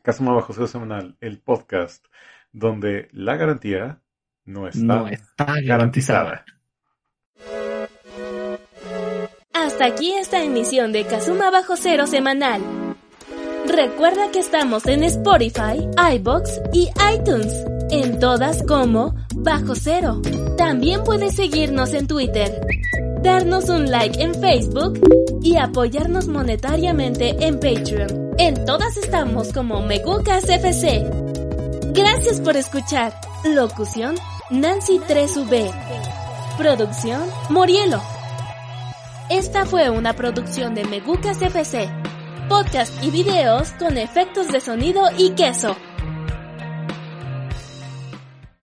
Casuma Bajo Cero Semanal, el podcast, donde la garantía no está, No está garantizada. Hasta aquí esta emisión de Kazuma Bajo Cero semanal. Recuerda que estamos en Spotify, iBox y iTunes. En todas como Bajo Cero. También puedes seguirnos en Twitter, darnos un like en Facebook y apoyarnos monetariamente en Patreon. En todas estamos como Megucas FC. Gracias por escuchar. Locución Nancy 3V. Producción Morielo. Esta fue una producción de Megucas FC. Podcast y videos con efectos de sonido y queso.